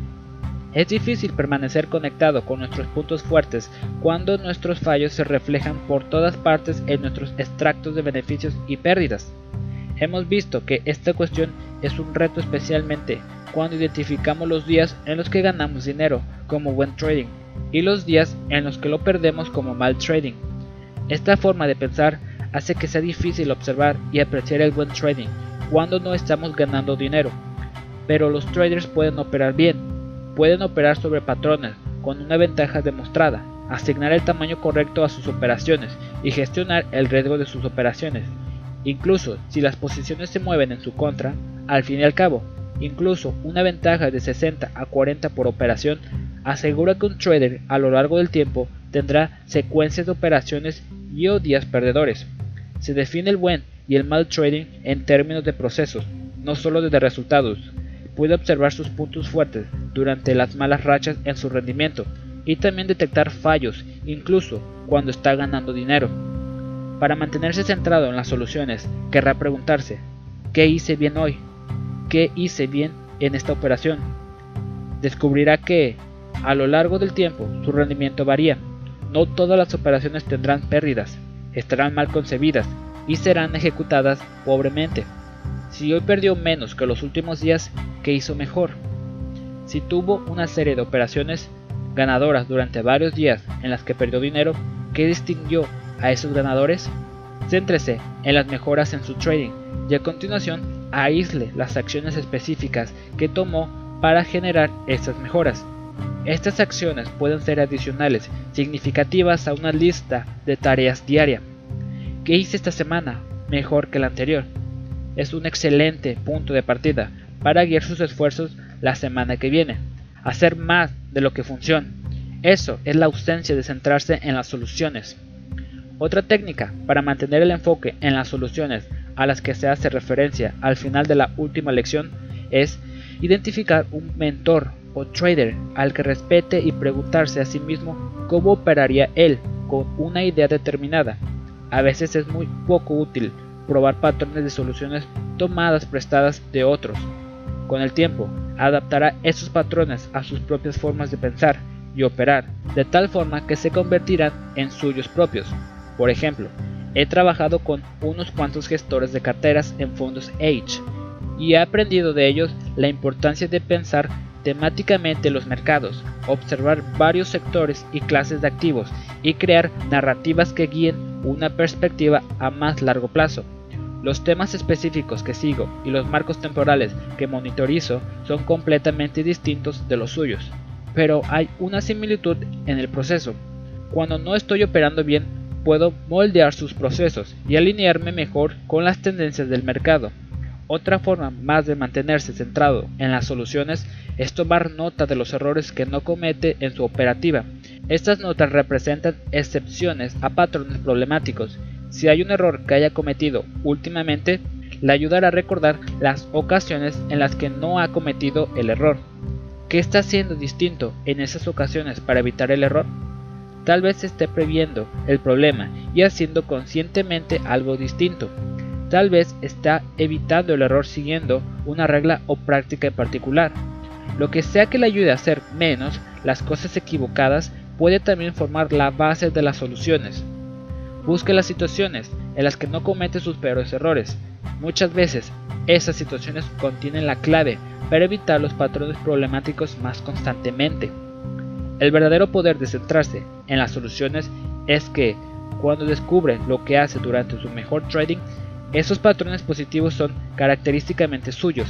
Es difícil permanecer conectado con nuestros puntos fuertes cuando nuestros fallos se reflejan por todas partes en nuestros extractos de beneficios y pérdidas. Hemos visto que esta cuestión es un reto especialmente cuando identificamos los días en los que ganamos dinero como buen trading y los días en los que lo perdemos como mal trading. Esta forma de pensar hace que sea difícil observar y apreciar el buen trading cuando no estamos ganando dinero. Pero los traders pueden operar bien, pueden operar sobre patrones con una ventaja demostrada, asignar el tamaño correcto a sus operaciones y gestionar el riesgo de sus operaciones Incluso si las posiciones se mueven en su contra, al fin y al cabo, incluso una ventaja de 60 a 40 por operación asegura que un trader a lo largo del tiempo tendrá secuencias de operaciones y o días perdedores. Se define el buen y el mal trading en términos de procesos, no solo de resultados. Puede observar sus puntos fuertes durante las malas rachas en su rendimiento y también detectar fallos, incluso cuando está ganando dinero. Para mantenerse centrado en las soluciones, querrá preguntarse, ¿qué hice bien hoy? ¿Qué hice bien en esta operación? Descubrirá que, a lo largo del tiempo, su rendimiento varía. No todas las operaciones tendrán pérdidas, estarán mal concebidas y serán ejecutadas pobremente. Si hoy perdió menos que los últimos días, ¿qué hizo mejor? Si tuvo una serie de operaciones ganadoras durante varios días en las que perdió dinero, ¿qué distinguió a esos ganadores? Céntrese en las mejoras en su trading y a continuación aísle las acciones específicas que tomó para generar estas mejoras. Estas acciones pueden ser adicionales, significativas a una lista de tareas diaria. ¿Qué hice esta semana mejor que la anterior? Es un excelente punto de partida para guiar sus esfuerzos la semana que viene. Hacer más de lo que funciona. Eso es la ausencia de centrarse en las soluciones. Otra técnica para mantener el enfoque en las soluciones a las que se hace referencia al final de la última lección es identificar un mentor o trader al que respete y preguntarse a sí mismo cómo operaría él con una idea determinada. A veces es muy poco útil probar patrones de soluciones tomadas prestadas de otros. Con el tiempo, adaptará esos patrones a sus propias formas de pensar y operar, de tal forma que se convertirán en suyos propios. Por ejemplo, he trabajado con unos cuantos gestores de carteras en fondos H y he aprendido de ellos la importancia de pensar temáticamente los mercados, observar varios sectores y clases de activos y crear narrativas que guíen una perspectiva a más largo plazo. Los temas específicos que sigo y los marcos temporales que monitorizo son completamente distintos de los suyos, pero hay una similitud en el proceso. Cuando no estoy operando bien, puedo moldear sus procesos y alinearme mejor con las tendencias del mercado. Otra forma más de mantenerse centrado en las soluciones es tomar nota de los errores que no comete en su operativa. Estas notas representan excepciones a patrones problemáticos. Si hay un error que haya cometido últimamente, le ayudará a recordar las ocasiones en las que no ha cometido el error. ¿Qué está haciendo distinto en esas ocasiones para evitar el error? Tal vez esté previendo el problema y haciendo conscientemente algo distinto. Tal vez está evitando el error siguiendo una regla o práctica en particular. Lo que sea que le ayude a hacer menos las cosas equivocadas puede también formar la base de las soluciones. Busque las situaciones en las que no comete sus peores errores. Muchas veces esas situaciones contienen la clave para evitar los patrones problemáticos más constantemente. El verdadero poder de centrarse en las soluciones es que cuando descubre lo que hace durante su mejor trading, esos patrones positivos son característicamente suyos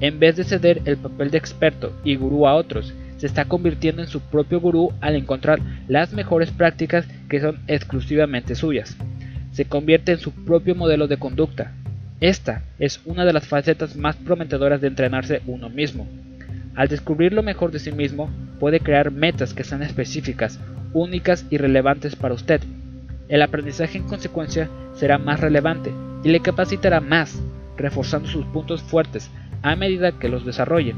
en vez de ceder el papel de experto y gurú a otros, se está convirtiendo en su propio gurú al encontrar las mejores prácticas que son exclusivamente suyas. Se convierte en su propio modelo de conducta. Esta es una de las facetas más prometedoras de entrenarse uno mismo. Al descubrir lo mejor de sí mismo, puede crear metas que sean específicas, únicas y relevantes para usted. El aprendizaje en consecuencia será más relevante y le capacitará más, reforzando sus puntos fuertes a medida que los desarrollen.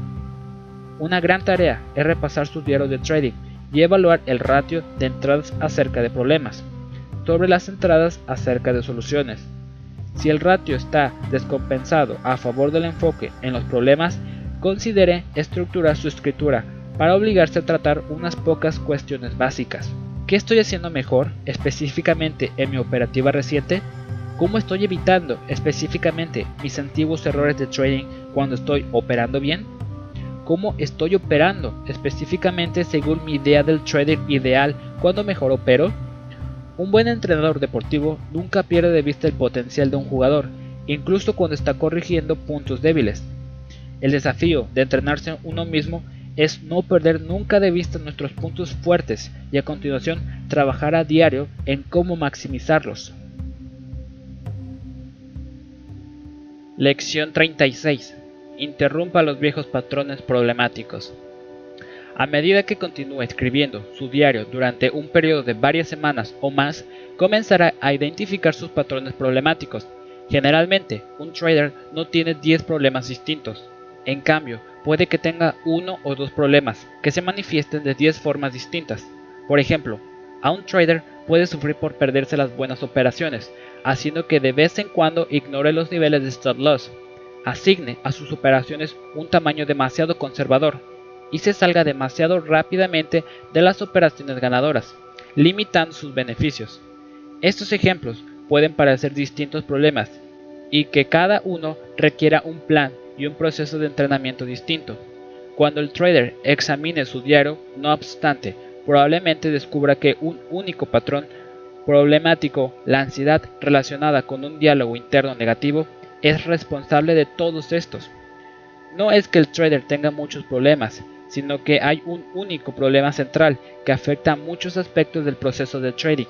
Una gran tarea es repasar sus diarios de trading y evaluar el ratio de entradas acerca de problemas, sobre las entradas acerca de soluciones. Si el ratio está descompensado a favor del enfoque en los problemas, considere estructurar su escritura para obligarse a tratar unas pocas cuestiones básicas. ¿Qué estoy haciendo mejor específicamente en mi operativa reciente? ¿Cómo estoy evitando específicamente mis antiguos errores de trading cuando estoy operando bien? ¿Cómo estoy operando específicamente según mi idea del trader ideal cuando mejor opero? Un buen entrenador deportivo nunca pierde de vista el potencial de un jugador, incluso cuando está corrigiendo puntos débiles. El desafío de entrenarse uno mismo es no perder nunca de vista nuestros puntos fuertes y a continuación trabajar a diario en cómo maximizarlos. Lección 36. Interrumpa los viejos patrones problemáticos. A medida que continúe escribiendo su diario durante un periodo de varias semanas o más, comenzará a identificar sus patrones problemáticos. Generalmente, un trader no tiene 10 problemas distintos. En cambio, puede que tenga uno o dos problemas que se manifiesten de 10 formas distintas. Por ejemplo, a un trader puede sufrir por perderse las buenas operaciones, haciendo que de vez en cuando ignore los niveles de stop loss, asigne a sus operaciones un tamaño demasiado conservador y se salga demasiado rápidamente de las operaciones ganadoras, limitando sus beneficios. Estos ejemplos pueden parecer distintos problemas y que cada uno requiera un plan y un proceso de entrenamiento distinto. Cuando el trader examine su diario, no obstante, probablemente descubra que un único patrón problemático, la ansiedad relacionada con un diálogo interno negativo es responsable de todos estos. No es que el trader tenga muchos problemas, sino que hay un único problema central que afecta a muchos aspectos del proceso de trading.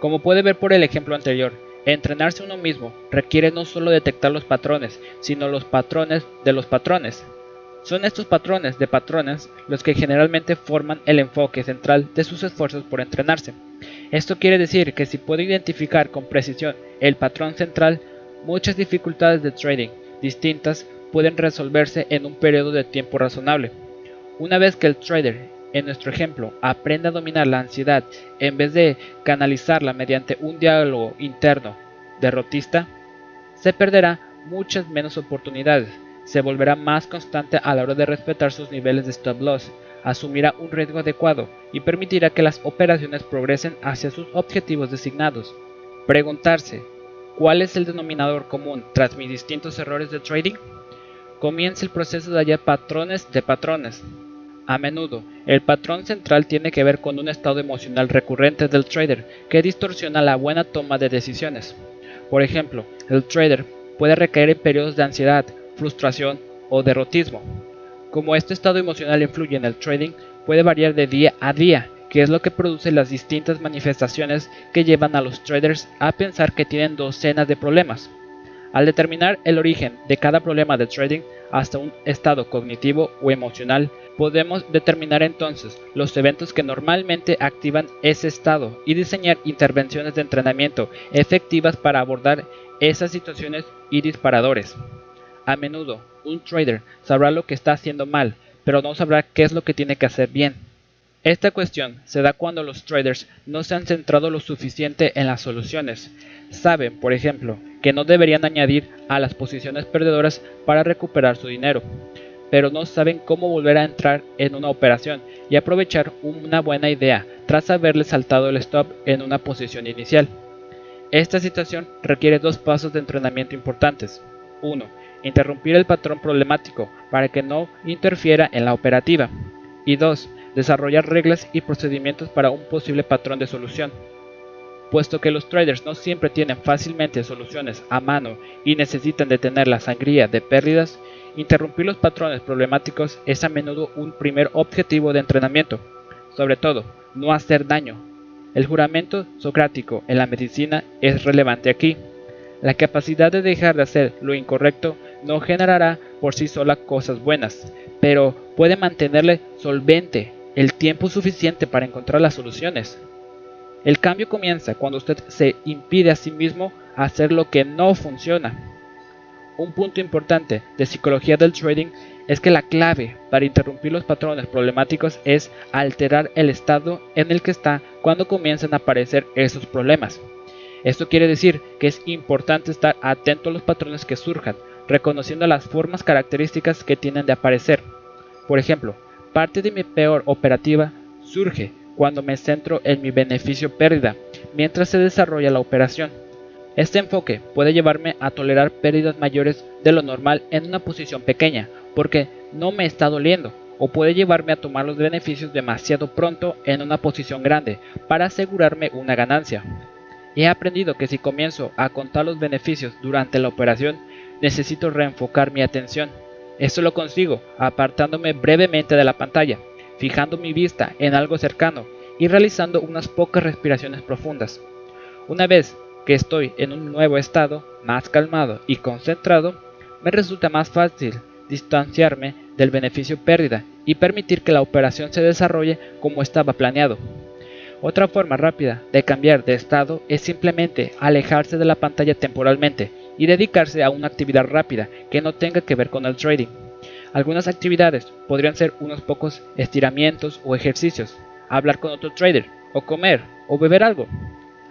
Como puede ver por el ejemplo anterior, entrenarse uno mismo requiere no solo detectar los patrones, sino los patrones de los patrones. Son estos patrones de patrones los que generalmente forman el enfoque central de sus esfuerzos por entrenarse. Esto quiere decir que si puedo identificar con precisión el patrón central, muchas dificultades de trading distintas pueden resolverse en un periodo de tiempo razonable. Una vez que el trader, en nuestro ejemplo, aprende a dominar la ansiedad en vez de canalizarla mediante un diálogo interno derrotista, se perderá muchas menos oportunidades, se volverá más constante a la hora de respetar sus niveles de stop loss, asumirá un riesgo adecuado y permitirá que las operaciones progresen hacia sus objetivos designados. Preguntarse, ¿cuál es el denominador común tras mis distintos errores de trading? Comienza el proceso de hallar patrones de patrones. A menudo, el patrón central tiene que ver con un estado emocional recurrente del trader que distorsiona la buena toma de decisiones. Por ejemplo, el trader puede recaer en periodos de ansiedad, frustración o derrotismo. Como este estado emocional influye en el trading, puede variar de día a día, que es lo que produce las distintas manifestaciones que llevan a los traders a pensar que tienen docenas de problemas. Al determinar el origen de cada problema de trading hasta un estado cognitivo o emocional, podemos determinar entonces los eventos que normalmente activan ese estado y diseñar intervenciones de entrenamiento efectivas para abordar esas situaciones y disparadores. A menudo, un trader sabrá lo que está haciendo mal, pero no sabrá qué es lo que tiene que hacer bien. Esta cuestión se da cuando los traders no se han centrado lo suficiente en las soluciones. Saben, por ejemplo, que no deberían añadir a las posiciones perdedoras para recuperar su dinero, pero no saben cómo volver a entrar en una operación y aprovechar una buena idea tras haberle saltado el stop en una posición inicial. Esta situación requiere dos pasos de entrenamiento importantes. 1. Interrumpir el patrón problemático para que no interfiera en la operativa. Y 2. Desarrollar reglas y procedimientos para un posible patrón de solución. Puesto que los traders no siempre tienen fácilmente soluciones a mano y necesitan detener la sangría de pérdidas, interrumpir los patrones problemáticos es a menudo un primer objetivo de entrenamiento. Sobre todo, no hacer daño, el juramento socrático en la medicina es relevante aquí. La capacidad de dejar de hacer lo incorrecto no generará por sí sola cosas buenas, pero puede mantenerle solvente el tiempo suficiente para encontrar las soluciones. El cambio comienza cuando usted se impide a sí mismo hacer lo que no funciona. Un punto importante de psicología del trading es que la clave para interrumpir los patrones problemáticos es alterar el estado en el que está cuando comienzan a aparecer esos problemas. Esto quiere decir que es importante estar atento a los patrones que surjan, reconociendo las formas características que tienen de aparecer. Por ejemplo, parte de mi peor operativa surge cuando me centro en mi beneficio pérdida mientras se desarrolla la operación. Este enfoque puede llevarme a tolerar pérdidas mayores de lo normal en una posición pequeña, porque no me está doliendo, o puede llevarme a tomar los beneficios demasiado pronto en una posición grande para asegurarme una ganancia. He aprendido que si comienzo a contar los beneficios durante la operación, necesito reenfocar mi atención. Esto lo consigo apartándome brevemente de la pantalla, fijando mi vista en algo cercano y realizando unas pocas respiraciones profundas. Una vez que estoy en un nuevo estado, más calmado y concentrado, me resulta más fácil distanciarme del beneficio pérdida y permitir que la operación se desarrolle como estaba planeado. Otra forma rápida de cambiar de estado es simplemente alejarse de la pantalla temporalmente y dedicarse a una actividad rápida que no tenga que ver con el trading. Algunas actividades podrían ser unos pocos estiramientos o ejercicios, hablar con otro trader, o comer, o beber algo.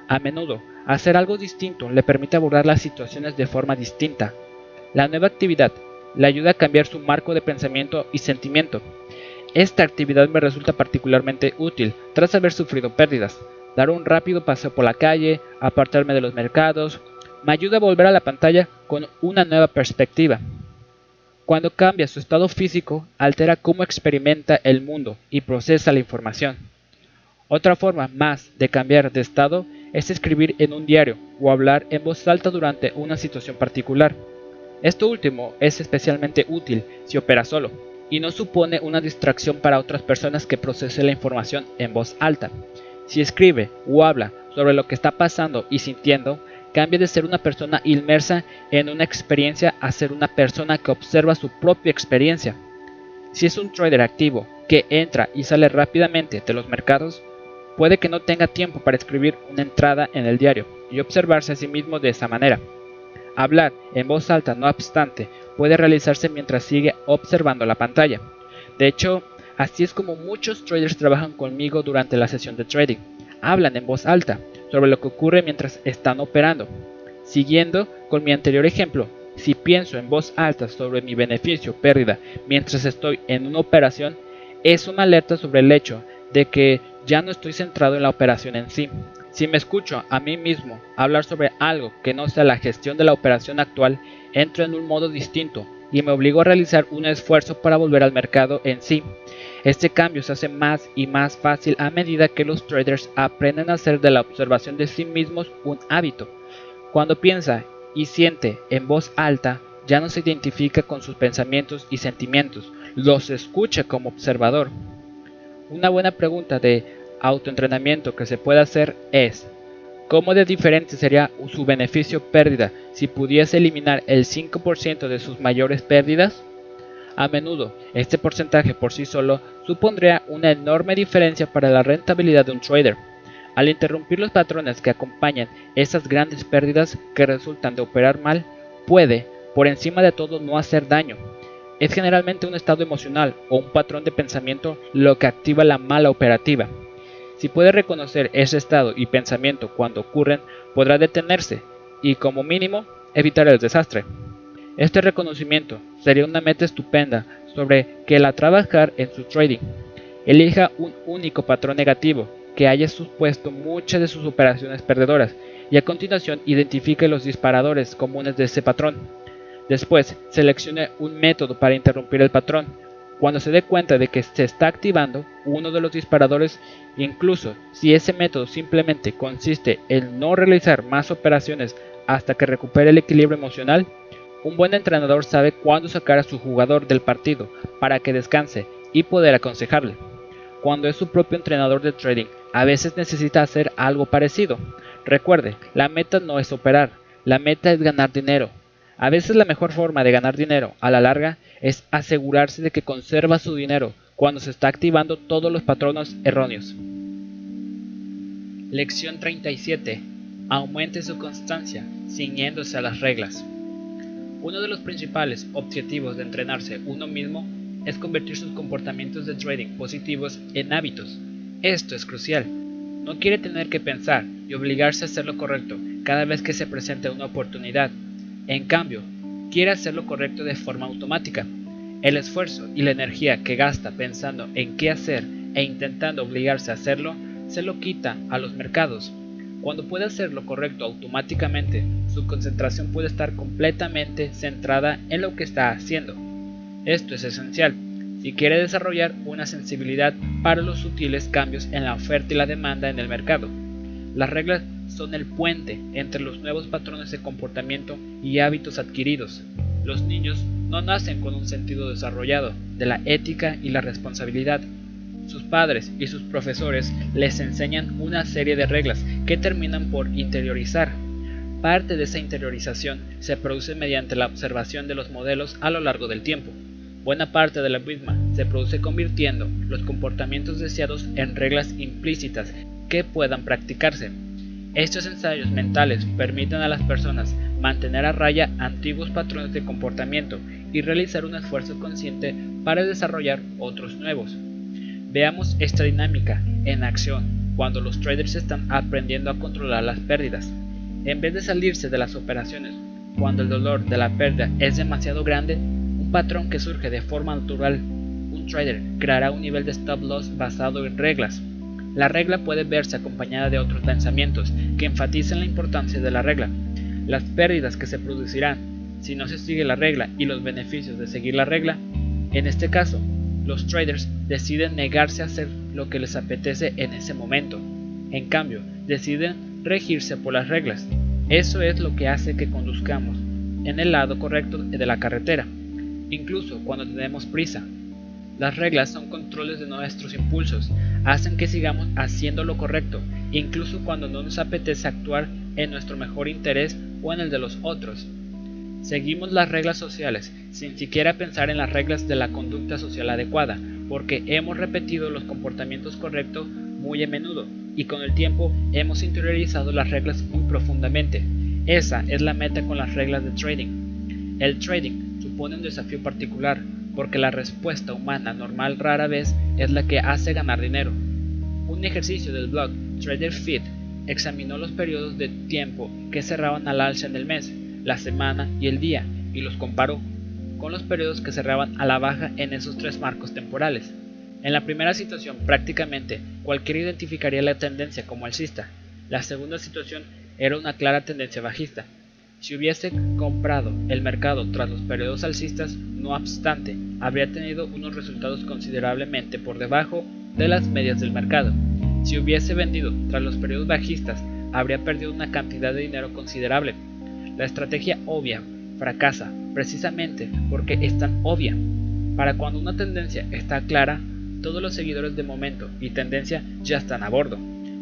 A menudo, hacer algo distinto le permite abordar las situaciones de forma distinta. La nueva actividad le ayuda a cambiar su marco de pensamiento y sentimiento. Esta actividad me resulta particularmente útil tras haber sufrido pérdidas. Dar un rápido paseo por la calle, apartarme de los mercados, me ayuda a volver a la pantalla con una nueva perspectiva. Cuando cambia su estado físico, altera cómo experimenta el mundo y procesa la información. Otra forma más de cambiar de estado es escribir en un diario o hablar en voz alta durante una situación particular. Esto último es especialmente útil si opera solo y no supone una distracción para otras personas que procesen la información en voz alta. Si escribe o habla sobre lo que está pasando y sintiendo, cambia de ser una persona inmersa en una experiencia a ser una persona que observa su propia experiencia. Si es un trader activo que entra y sale rápidamente de los mercados, puede que no tenga tiempo para escribir una entrada en el diario y observarse a sí mismo de esa manera. Hablar en voz alta, no obstante, puede realizarse mientras sigue observando la pantalla. De hecho, así es como muchos traders trabajan conmigo durante la sesión de trading. Hablan en voz alta sobre lo que ocurre mientras están operando. Siguiendo con mi anterior ejemplo, si pienso en voz alta sobre mi beneficio o pérdida mientras estoy en una operación, es una alerta sobre el hecho de que ya no estoy centrado en la operación en sí. Si me escucho a mí mismo hablar sobre algo que no sea la gestión de la operación actual, entro en un modo distinto y me obligo a realizar un esfuerzo para volver al mercado en sí. Este cambio se hace más y más fácil a medida que los traders aprenden a hacer de la observación de sí mismos un hábito. Cuando piensa y siente en voz alta, ya no se identifica con sus pensamientos y sentimientos, los escucha como observador. Una buena pregunta de autoentrenamiento que se puede hacer es, ¿cómo de diferente sería su beneficio pérdida si pudiese eliminar el 5% de sus mayores pérdidas? A menudo, este porcentaje por sí solo supondría una enorme diferencia para la rentabilidad de un trader. Al interrumpir los patrones que acompañan esas grandes pérdidas que resultan de operar mal, puede, por encima de todo, no hacer daño. Es generalmente un estado emocional o un patrón de pensamiento lo que activa la mala operativa. Si puede reconocer ese estado y pensamiento cuando ocurren, podrá detenerse y, como mínimo, evitar el desastre. Este reconocimiento sería una meta estupenda sobre que la trabajar en su trading. Elija un único patrón negativo que haya supuesto muchas de sus operaciones perdedoras y a continuación identifique los disparadores comunes de ese patrón. Después, seleccione un método para interrumpir el patrón. Cuando se dé cuenta de que se está activando uno de los disparadores, incluso si ese método simplemente consiste en no realizar más operaciones hasta que recupere el equilibrio emocional, un buen entrenador sabe cuándo sacar a su jugador del partido para que descanse y poder aconsejarle. Cuando es su propio entrenador de trading, a veces necesita hacer algo parecido. Recuerde, la meta no es operar, la meta es ganar dinero. A veces la mejor forma de ganar dinero a la larga es asegurarse de que conserva su dinero cuando se está activando todos los patrones erróneos. Lección 37. Aumente su constancia, ciñéndose a las reglas. Uno de los principales objetivos de entrenarse uno mismo es convertir sus comportamientos de trading positivos en hábitos. Esto es crucial. No quiere tener que pensar y obligarse a hacer lo correcto cada vez que se presente una oportunidad. En cambio, quiere hacer lo correcto de forma automática. El esfuerzo y la energía que gasta pensando en qué hacer e intentando obligarse a hacerlo, se lo quita a los mercados. Cuando puede hacer lo correcto automáticamente, su concentración puede estar completamente centrada en lo que está haciendo. Esto es esencial si quiere desarrollar una sensibilidad para los sutiles cambios en la oferta y la demanda en el mercado. Las reglas son el puente entre los nuevos patrones de comportamiento y hábitos adquiridos. Los niños no nacen con un sentido desarrollado de la ética y la responsabilidad. Sus padres y sus profesores les enseñan una serie de reglas que terminan por interiorizar. Parte de esa interiorización se produce mediante la observación de los modelos a lo largo del tiempo. Buena parte de la misma se produce convirtiendo los comportamientos deseados en reglas implícitas que puedan practicarse. Estos ensayos mentales permiten a las personas mantener a raya antiguos patrones de comportamiento y realizar un esfuerzo consciente para desarrollar otros nuevos. Veamos esta dinámica en acción cuando los traders están aprendiendo a controlar las pérdidas. En vez de salirse de las operaciones cuando el dolor de la pérdida es demasiado grande, patrón que surge de forma natural. Un trader creará un nivel de stop loss basado en reglas. La regla puede verse acompañada de otros pensamientos que enfatizan la importancia de la regla. Las pérdidas que se producirán si no se sigue la regla y los beneficios de seguir la regla. En este caso, los traders deciden negarse a hacer lo que les apetece en ese momento. En cambio, deciden regirse por las reglas. Eso es lo que hace que conduzcamos en el lado correcto de la carretera incluso cuando tenemos prisa. Las reglas son controles de nuestros impulsos, hacen que sigamos haciendo lo correcto, incluso cuando no nos apetece actuar en nuestro mejor interés o en el de los otros. Seguimos las reglas sociales sin siquiera pensar en las reglas de la conducta social adecuada, porque hemos repetido los comportamientos correctos muy a menudo y con el tiempo hemos interiorizado las reglas muy profundamente. Esa es la meta con las reglas de trading. El trading supone un desafío particular porque la respuesta humana normal rara vez es la que hace ganar dinero. Un ejercicio del blog Trader Fit examinó los periodos de tiempo que cerraban al alza en el mes, la semana y el día y los comparó con los periodos que cerraban a la baja en esos tres marcos temporales. En la primera situación, prácticamente cualquiera identificaría la tendencia como alcista. La segunda situación era una clara tendencia bajista. Si hubiese comprado el mercado tras los periodos alcistas, no obstante, habría tenido unos resultados considerablemente por debajo de las medias del mercado. Si hubiese vendido tras los periodos bajistas, habría perdido una cantidad de dinero considerable. La estrategia obvia fracasa precisamente porque es tan obvia. Para cuando una tendencia está clara, todos los seguidores de momento y tendencia ya están a bordo.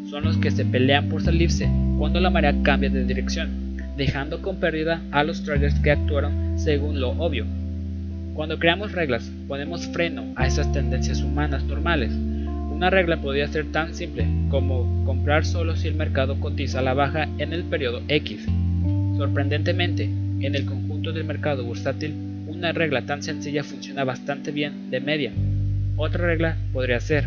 Son los que se pelean por salirse cuando la marea cambia de dirección, dejando con pérdida a los traders que actuaron según lo obvio. Cuando creamos reglas, ponemos freno a esas tendencias humanas normales. Una regla podría ser tan simple como comprar solo si el mercado cotiza a la baja en el periodo X. Sorprendentemente, en el conjunto del mercado bursátil, una regla tan sencilla funciona bastante bien de media. Otra regla podría ser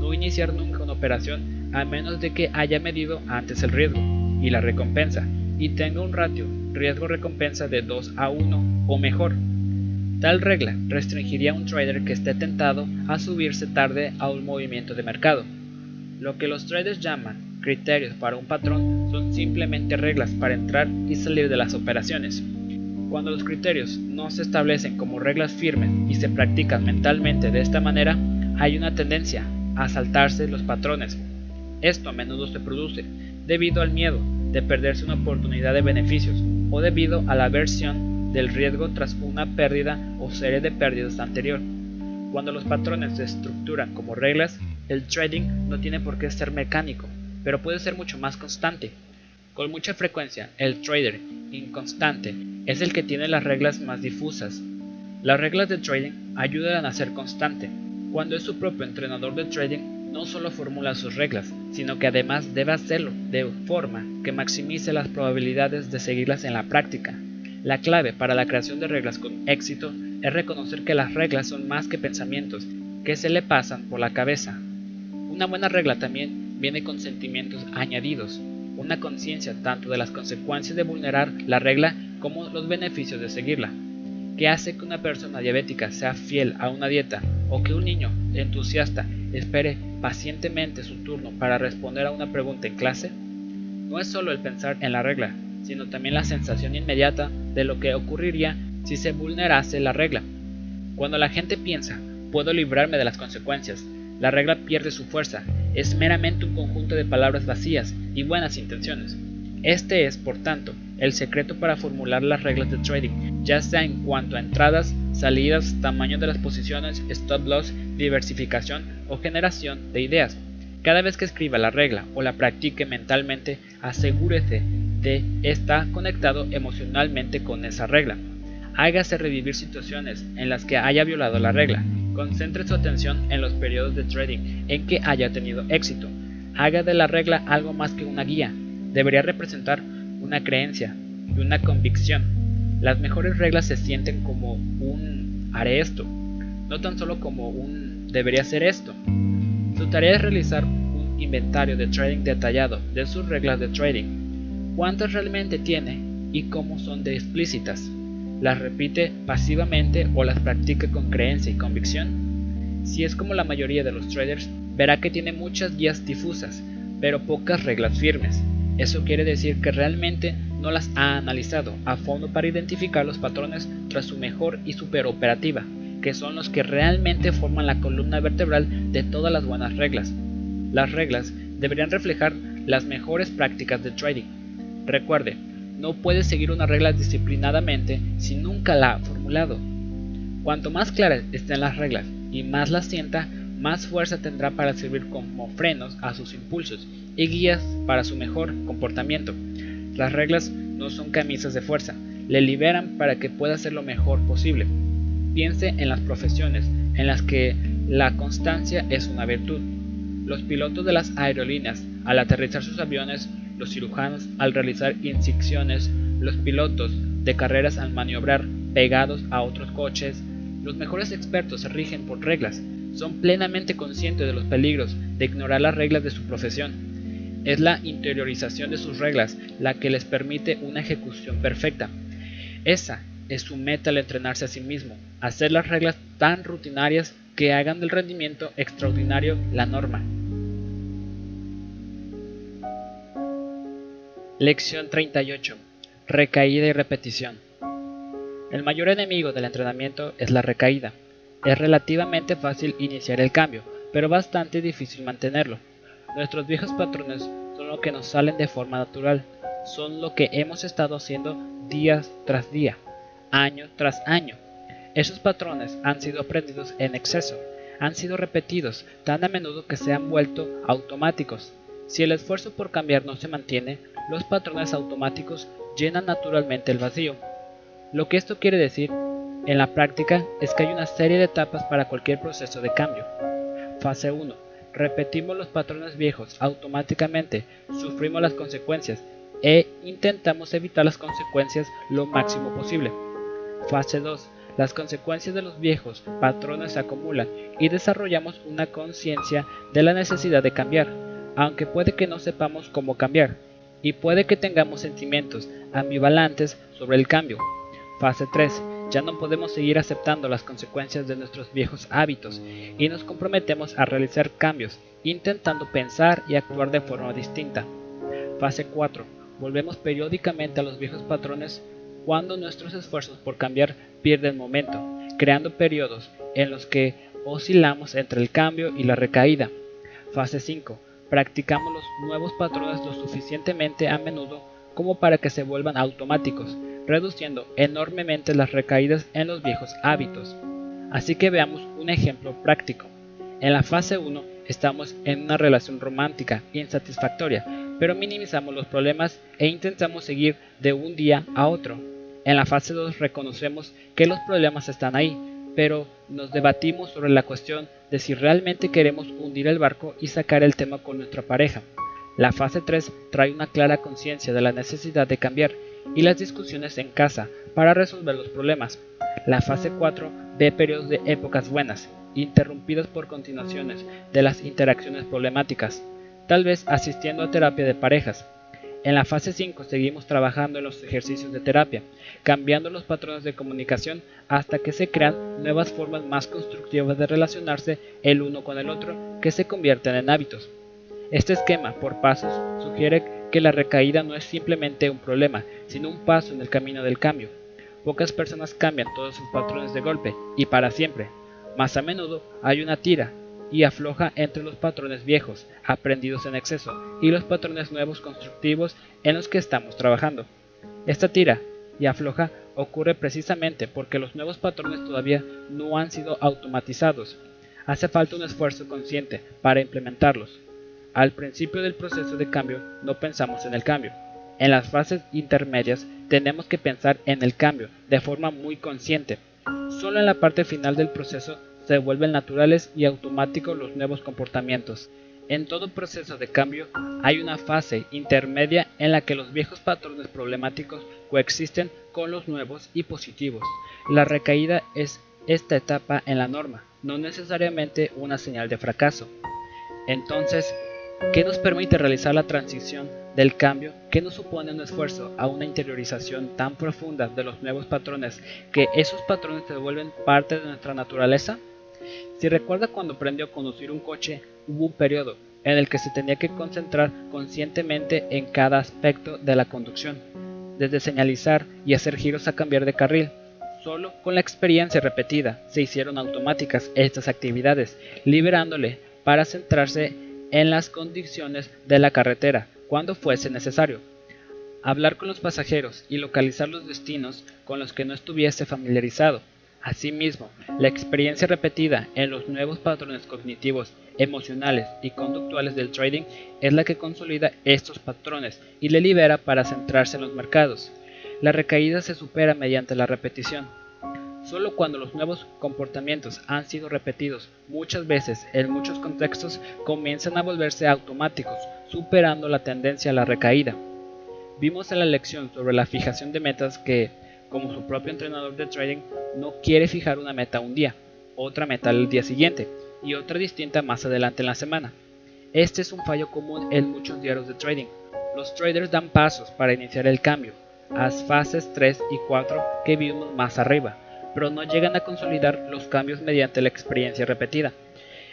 no iniciar nunca una operación a menos de que haya medido antes el riesgo y la recompensa y tenga un ratio riesgo-recompensa de 2 a 1 o mejor. Tal regla restringiría a un trader que esté tentado a subirse tarde a un movimiento de mercado. Lo que los traders llaman criterios para un patrón son simplemente reglas para entrar y salir de las operaciones. Cuando los criterios no se establecen como reglas firmes y se practican mentalmente de esta manera, hay una tendencia a saltarse los patrones. Esto a menudo se produce debido al miedo de perderse una oportunidad de beneficios o debido a la aversión del riesgo tras una pérdida o serie de pérdidas anterior. Cuando los patrones se estructuran como reglas, el trading no tiene por qué ser mecánico, pero puede ser mucho más constante. Con mucha frecuencia, el trader inconstante es el que tiene las reglas más difusas. Las reglas de trading ayudan a ser constante. Cuando es su propio entrenador de trading, no solo formula sus reglas, sino que además debe hacerlo de forma que maximice las probabilidades de seguirlas en la práctica. La clave para la creación de reglas con éxito es reconocer que las reglas son más que pensamientos que se le pasan por la cabeza. Una buena regla también viene con sentimientos añadidos, una conciencia tanto de las consecuencias de vulnerar la regla como los beneficios de seguirla. ¿Qué hace que una persona diabética sea fiel a una dieta o que un niño entusiasta espere pacientemente su turno para responder a una pregunta en clase? No es solo el pensar en la regla, sino también la sensación inmediata de lo que ocurriría si se vulnerase la regla. Cuando la gente piensa, puedo librarme de las consecuencias, la regla pierde su fuerza, es meramente un conjunto de palabras vacías y buenas intenciones. Este es, por tanto, el secreto para formular las reglas de trading, ya sea en cuanto a entradas, salidas, tamaño de las posiciones, stop loss, diversificación o generación de ideas. Cada vez que escriba la regla o la practique mentalmente, asegúrese de estar conectado emocionalmente con esa regla. Hágase revivir situaciones en las que haya violado la regla. Concentre su atención en los periodos de trading en que haya tenido éxito. Haga de la regla algo más que una guía. Debería representar una creencia y una convicción. Las mejores reglas se sienten como un haré esto, no tan solo como un debería hacer esto. Su tarea es realizar un inventario de trading detallado de sus reglas de trading. ¿Cuántas realmente tiene y cómo son de explícitas? ¿Las repite pasivamente o las practica con creencia y convicción? Si es como la mayoría de los traders, verá que tiene muchas guías difusas, pero pocas reglas firmes. Eso quiere decir que realmente no las ha analizado a fondo para identificar los patrones tras su mejor y superoperativa, que son los que realmente forman la columna vertebral de todas las buenas reglas. Las reglas deberían reflejar las mejores prácticas de trading. Recuerde, no puede seguir una regla disciplinadamente si nunca la ha formulado. Cuanto más claras estén las reglas y más las sienta, más fuerza tendrá para servir como frenos a sus impulsos y guías para su mejor comportamiento. Las reglas no son camisas de fuerza, le liberan para que pueda hacer lo mejor posible. Piense en las profesiones en las que la constancia es una virtud. Los pilotos de las aerolíneas al aterrizar sus aviones, los cirujanos al realizar incisiones, los pilotos de carreras al maniobrar pegados a otros coches, los mejores expertos se rigen por reglas, son plenamente conscientes de los peligros de ignorar las reglas de su profesión. Es la interiorización de sus reglas la que les permite una ejecución perfecta. Esa es su meta al entrenarse a sí mismo, hacer las reglas tan rutinarias que hagan del rendimiento extraordinario la norma. Lección 38. Recaída y repetición. El mayor enemigo del entrenamiento es la recaída. Es relativamente fácil iniciar el cambio, pero bastante difícil mantenerlo. Nuestros viejos patrones son lo que nos salen de forma natural, son lo que hemos estado haciendo día tras día, año tras año. Esos patrones han sido aprendidos en exceso, han sido repetidos tan a menudo que se han vuelto automáticos. Si el esfuerzo por cambiar no se mantiene, los patrones automáticos llenan naturalmente el vacío. Lo que esto quiere decir en la práctica es que hay una serie de etapas para cualquier proceso de cambio. Fase 1. Repetimos los patrones viejos automáticamente, sufrimos las consecuencias e intentamos evitar las consecuencias lo máximo posible. Fase 2. Las consecuencias de los viejos patrones se acumulan y desarrollamos una conciencia de la necesidad de cambiar, aunque puede que no sepamos cómo cambiar, y puede que tengamos sentimientos ambivalentes sobre el cambio. Fase 3 ya no podemos seguir aceptando las consecuencias de nuestros viejos hábitos y nos comprometemos a realizar cambios, intentando pensar y actuar de forma distinta. Fase 4. Volvemos periódicamente a los viejos patrones cuando nuestros esfuerzos por cambiar pierden momento, creando periodos en los que oscilamos entre el cambio y la recaída. Fase 5. Practicamos los nuevos patrones lo suficientemente a menudo como para que se vuelvan automáticos, reduciendo enormemente las recaídas en los viejos hábitos. Así que veamos un ejemplo práctico. En la fase 1 estamos en una relación romántica insatisfactoria, pero minimizamos los problemas e intentamos seguir de un día a otro. En la fase 2 reconocemos que los problemas están ahí, pero nos debatimos sobre la cuestión de si realmente queremos hundir el barco y sacar el tema con nuestra pareja. La fase 3 trae una clara conciencia de la necesidad de cambiar y las discusiones en casa para resolver los problemas. La fase 4 ve periodos de épocas buenas, interrumpidas por continuaciones de las interacciones problemáticas, tal vez asistiendo a terapia de parejas. En la fase 5 seguimos trabajando en los ejercicios de terapia, cambiando los patrones de comunicación hasta que se crean nuevas formas más constructivas de relacionarse el uno con el otro que se convierten en hábitos. Este esquema por pasos sugiere que la recaída no es simplemente un problema, sino un paso en el camino del cambio. Pocas personas cambian todos sus patrones de golpe y para siempre. Más a menudo hay una tira y afloja entre los patrones viejos, aprendidos en exceso, y los patrones nuevos constructivos en los que estamos trabajando. Esta tira y afloja ocurre precisamente porque los nuevos patrones todavía no han sido automatizados. Hace falta un esfuerzo consciente para implementarlos. Al principio del proceso de cambio no pensamos en el cambio. En las fases intermedias tenemos que pensar en el cambio de forma muy consciente. Solo en la parte final del proceso se vuelven naturales y automáticos los nuevos comportamientos. En todo proceso de cambio hay una fase intermedia en la que los viejos patrones problemáticos coexisten con los nuevos y positivos. La recaída es esta etapa en la norma, no necesariamente una señal de fracaso. Entonces, ¿Qué nos permite realizar la transición del cambio que nos supone un esfuerzo a una interiorización tan profunda de los nuevos patrones que esos patrones se vuelven parte de nuestra naturaleza? Si recuerda cuando aprendió a conducir un coche, hubo un periodo en el que se tenía que concentrar conscientemente en cada aspecto de la conducción, desde señalizar y hacer giros a cambiar de carril. Solo con la experiencia repetida se hicieron automáticas estas actividades, liberándole para centrarse en las condiciones de la carretera cuando fuese necesario. Hablar con los pasajeros y localizar los destinos con los que no estuviese familiarizado. Asimismo, la experiencia repetida en los nuevos patrones cognitivos, emocionales y conductuales del trading es la que consolida estos patrones y le libera para centrarse en los mercados. la recaída se supera mediante la repetición. Solo cuando los nuevos comportamientos han sido repetidos muchas veces en muchos contextos comienzan a volverse automáticos, superando la tendencia a la recaída. Vimos en la lección sobre la fijación de metas que, como su propio entrenador de trading, no quiere fijar una meta un día, otra meta el día siguiente y otra distinta más adelante en la semana. Este es un fallo común en muchos diarios de trading. Los traders dan pasos para iniciar el cambio, a fases 3 y 4 que vimos más arriba, pero no llegan a consolidar los cambios mediante la experiencia repetida.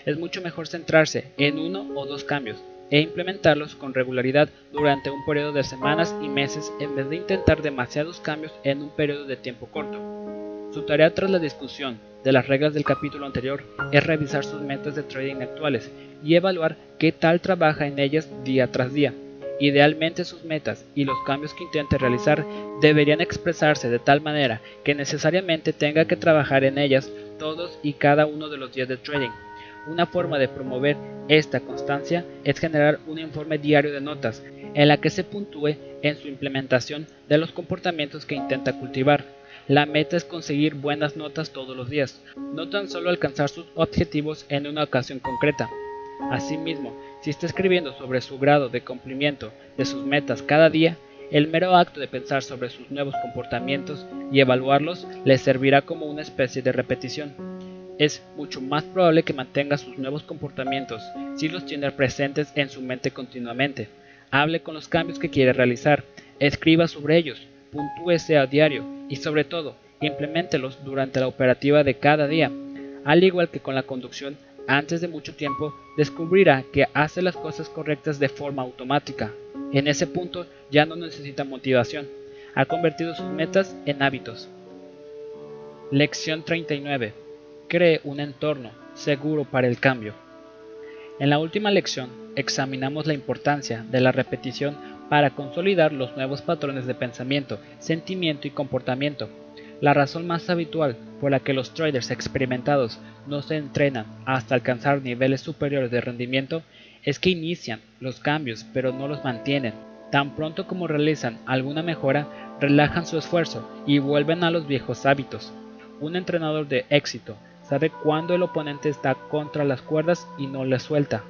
Es mucho mejor centrarse en uno o dos cambios e implementarlos con regularidad durante un periodo de semanas y meses en vez de intentar demasiados cambios en un periodo de tiempo corto. Su tarea tras la discusión de las reglas del capítulo anterior es revisar sus metas de trading actuales y evaluar qué tal trabaja en ellas día tras día. Idealmente sus metas y los cambios que intente realizar deberían expresarse de tal manera que necesariamente tenga que trabajar en ellas todos y cada uno de los días de trading. Una forma de promover esta constancia es generar un informe diario de notas en la que se puntúe en su implementación de los comportamientos que intenta cultivar. La meta es conseguir buenas notas todos los días, no tan solo alcanzar sus objetivos en una ocasión concreta. Asimismo, si está escribiendo sobre su grado de cumplimiento de sus metas cada día, el mero acto de pensar sobre sus nuevos comportamientos y evaluarlos le servirá como una especie de repetición. Es mucho más probable que mantenga sus nuevos comportamientos si los tiene presentes en su mente continuamente. Hable con los cambios que quiere realizar, escriba sobre ellos, puntúese a diario y sobre todo, implementelos durante la operativa de cada día. Al igual que con la conducción, antes de mucho tiempo descubrirá que hace las cosas correctas de forma automática. En ese punto ya no necesita motivación. Ha convertido sus metas en hábitos. Lección 39. Cree un entorno seguro para el cambio. En la última lección examinamos la importancia de la repetición para consolidar los nuevos patrones de pensamiento, sentimiento y comportamiento. La razón más habitual por la que los traders experimentados no se entrenan hasta alcanzar niveles superiores de rendimiento es que inician los cambios pero no los mantienen. Tan pronto como realizan alguna mejora, relajan su esfuerzo y vuelven a los viejos hábitos. Un entrenador de éxito sabe cuándo el oponente está contra las cuerdas y no le suelta.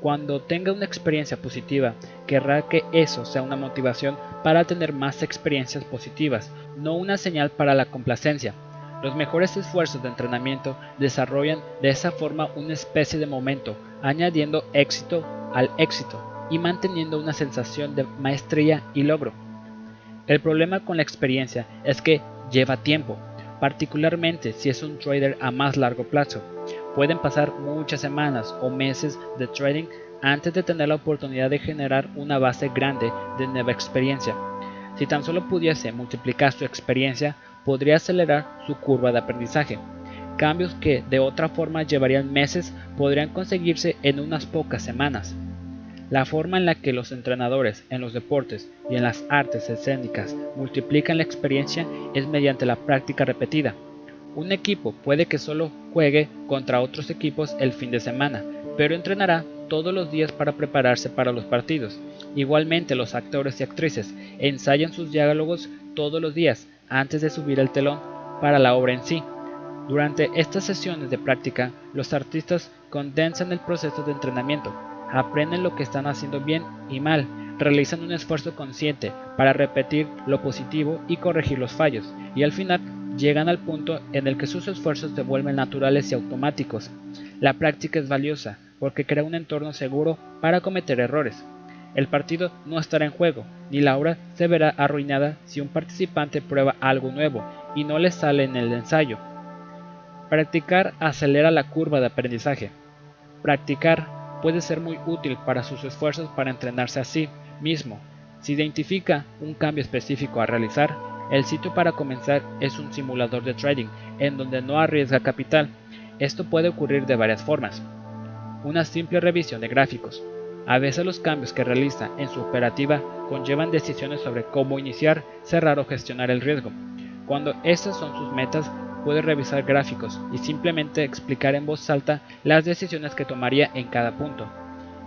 Cuando tenga una experiencia positiva, querrá que eso sea una motivación para tener más experiencias positivas, no una señal para la complacencia. Los mejores esfuerzos de entrenamiento desarrollan de esa forma una especie de momento, añadiendo éxito al éxito y manteniendo una sensación de maestría y logro. El problema con la experiencia es que lleva tiempo, particularmente si es un trader a más largo plazo. Pueden pasar muchas semanas o meses de trading antes de tener la oportunidad de generar una base grande de nueva experiencia. Si tan solo pudiese multiplicar su experiencia, podría acelerar su curva de aprendizaje. Cambios que de otra forma llevarían meses podrían conseguirse en unas pocas semanas. La forma en la que los entrenadores en los deportes y en las artes escénicas multiplican la experiencia es mediante la práctica repetida. Un equipo puede que solo juegue contra otros equipos el fin de semana, pero entrenará todos los días para prepararse para los partidos. Igualmente los actores y actrices ensayan sus diálogos todos los días antes de subir el telón para la obra en sí. Durante estas sesiones de práctica, los artistas condensan el proceso de entrenamiento, aprenden lo que están haciendo bien y mal, realizan un esfuerzo consciente para repetir lo positivo y corregir los fallos, y al final llegan al punto en el que sus esfuerzos se vuelven naturales y automáticos. La práctica es valiosa porque crea un entorno seguro para cometer errores. El partido no estará en juego, ni la obra se verá arruinada si un participante prueba algo nuevo y no le sale en el ensayo. Practicar acelera la curva de aprendizaje. Practicar puede ser muy útil para sus esfuerzos para entrenarse a sí mismo. Si identifica un cambio específico a realizar, el sitio para comenzar es un simulador de trading en donde no arriesga capital. Esto puede ocurrir de varias formas. Una simple revisión de gráficos, a veces los cambios que realiza en su operativa conllevan decisiones sobre cómo iniciar, cerrar o gestionar el riesgo. Cuando estas son sus metas, puede revisar gráficos y simplemente explicar en voz alta las decisiones que tomaría en cada punto.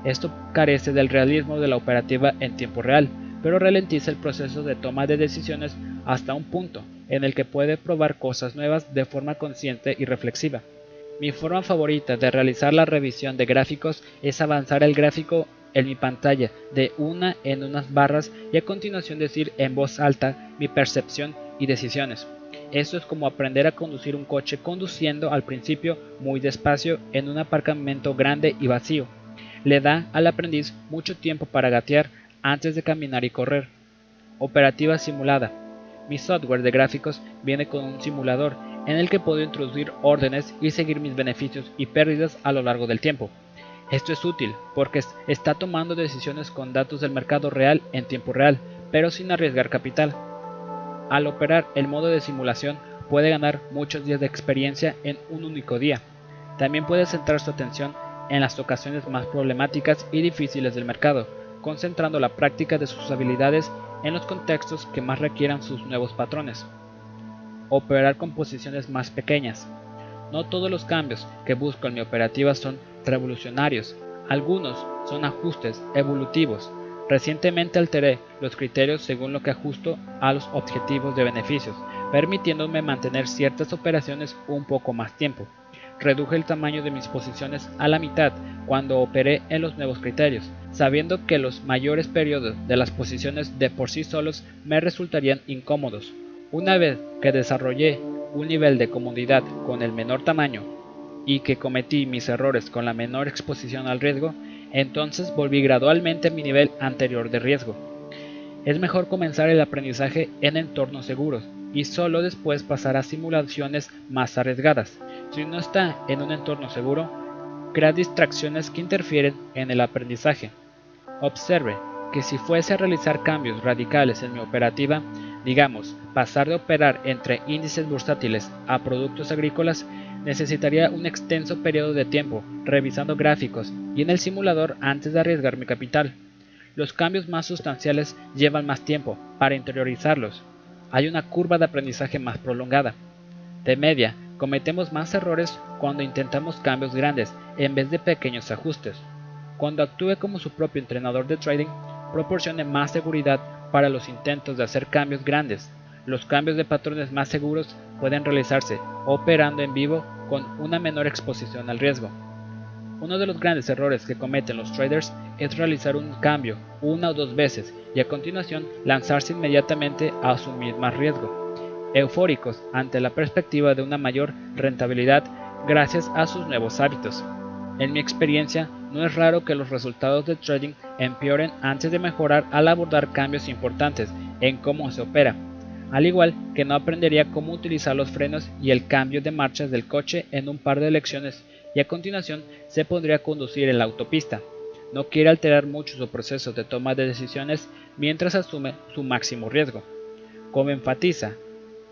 Esto carece del realismo de la operativa en tiempo real, pero ralentiza el proceso de toma de decisiones hasta un punto en el que puede probar cosas nuevas de forma consciente y reflexiva. Mi forma favorita de realizar la revisión de gráficos es avanzar el gráfico en mi pantalla de una en unas barras y a continuación decir en voz alta mi percepción y decisiones. Esto es como aprender a conducir un coche conduciendo al principio muy despacio en un aparcamiento grande y vacío. Le da al aprendiz mucho tiempo para gatear antes de caminar y correr. Operativa simulada. Mi software de gráficos viene con un simulador en el que puedo introducir órdenes y seguir mis beneficios y pérdidas a lo largo del tiempo. Esto es útil porque está tomando decisiones con datos del mercado real en tiempo real, pero sin arriesgar capital. Al operar el modo de simulación puede ganar muchos días de experiencia en un único día. También puede centrar su atención en las ocasiones más problemáticas y difíciles del mercado, concentrando la práctica de sus habilidades en los contextos que más requieran sus nuevos patrones. Operar con posiciones más pequeñas. No todos los cambios que busco en mi operativa son revolucionarios, algunos son ajustes evolutivos. Recientemente alteré los criterios según lo que ajusto a los objetivos de beneficios, permitiéndome mantener ciertas operaciones un poco más tiempo. Reduje el tamaño de mis posiciones a la mitad cuando operé en los nuevos criterios, sabiendo que los mayores periodos de las posiciones de por sí solos me resultarían incómodos. Una vez que desarrollé un nivel de comodidad con el menor tamaño y que cometí mis errores con la menor exposición al riesgo, entonces volví gradualmente a mi nivel anterior de riesgo. Es mejor comenzar el aprendizaje en entornos seguros y solo después pasar a simulaciones más arriesgadas. Si no está en un entorno seguro, crea distracciones que interfieren en el aprendizaje. Observe que si fuese a realizar cambios radicales en mi operativa, digamos, pasar de operar entre índices bursátiles a productos agrícolas, necesitaría un extenso periodo de tiempo revisando gráficos y en el simulador antes de arriesgar mi capital. Los cambios más sustanciales llevan más tiempo para interiorizarlos. Hay una curva de aprendizaje más prolongada. De media, cometemos más errores cuando intentamos cambios grandes en vez de pequeños ajustes. Cuando actúe como su propio entrenador de trading, proporcione más seguridad para los intentos de hacer cambios grandes los cambios de patrones más seguros pueden realizarse operando en vivo con una menor exposición al riesgo. Uno de los grandes errores que cometen los traders es realizar un cambio una o dos veces y a continuación lanzarse inmediatamente a asumir más riesgo, eufóricos ante la perspectiva de una mayor rentabilidad gracias a sus nuevos hábitos. En mi experiencia, no es raro que los resultados de trading empeoren antes de mejorar al abordar cambios importantes en cómo se opera al igual que no aprendería cómo utilizar los frenos y el cambio de marchas del coche en un par de lecciones y a continuación se pondría a conducir en la autopista. No quiere alterar mucho su proceso de toma de decisiones mientras asume su máximo riesgo. Como enfatiza,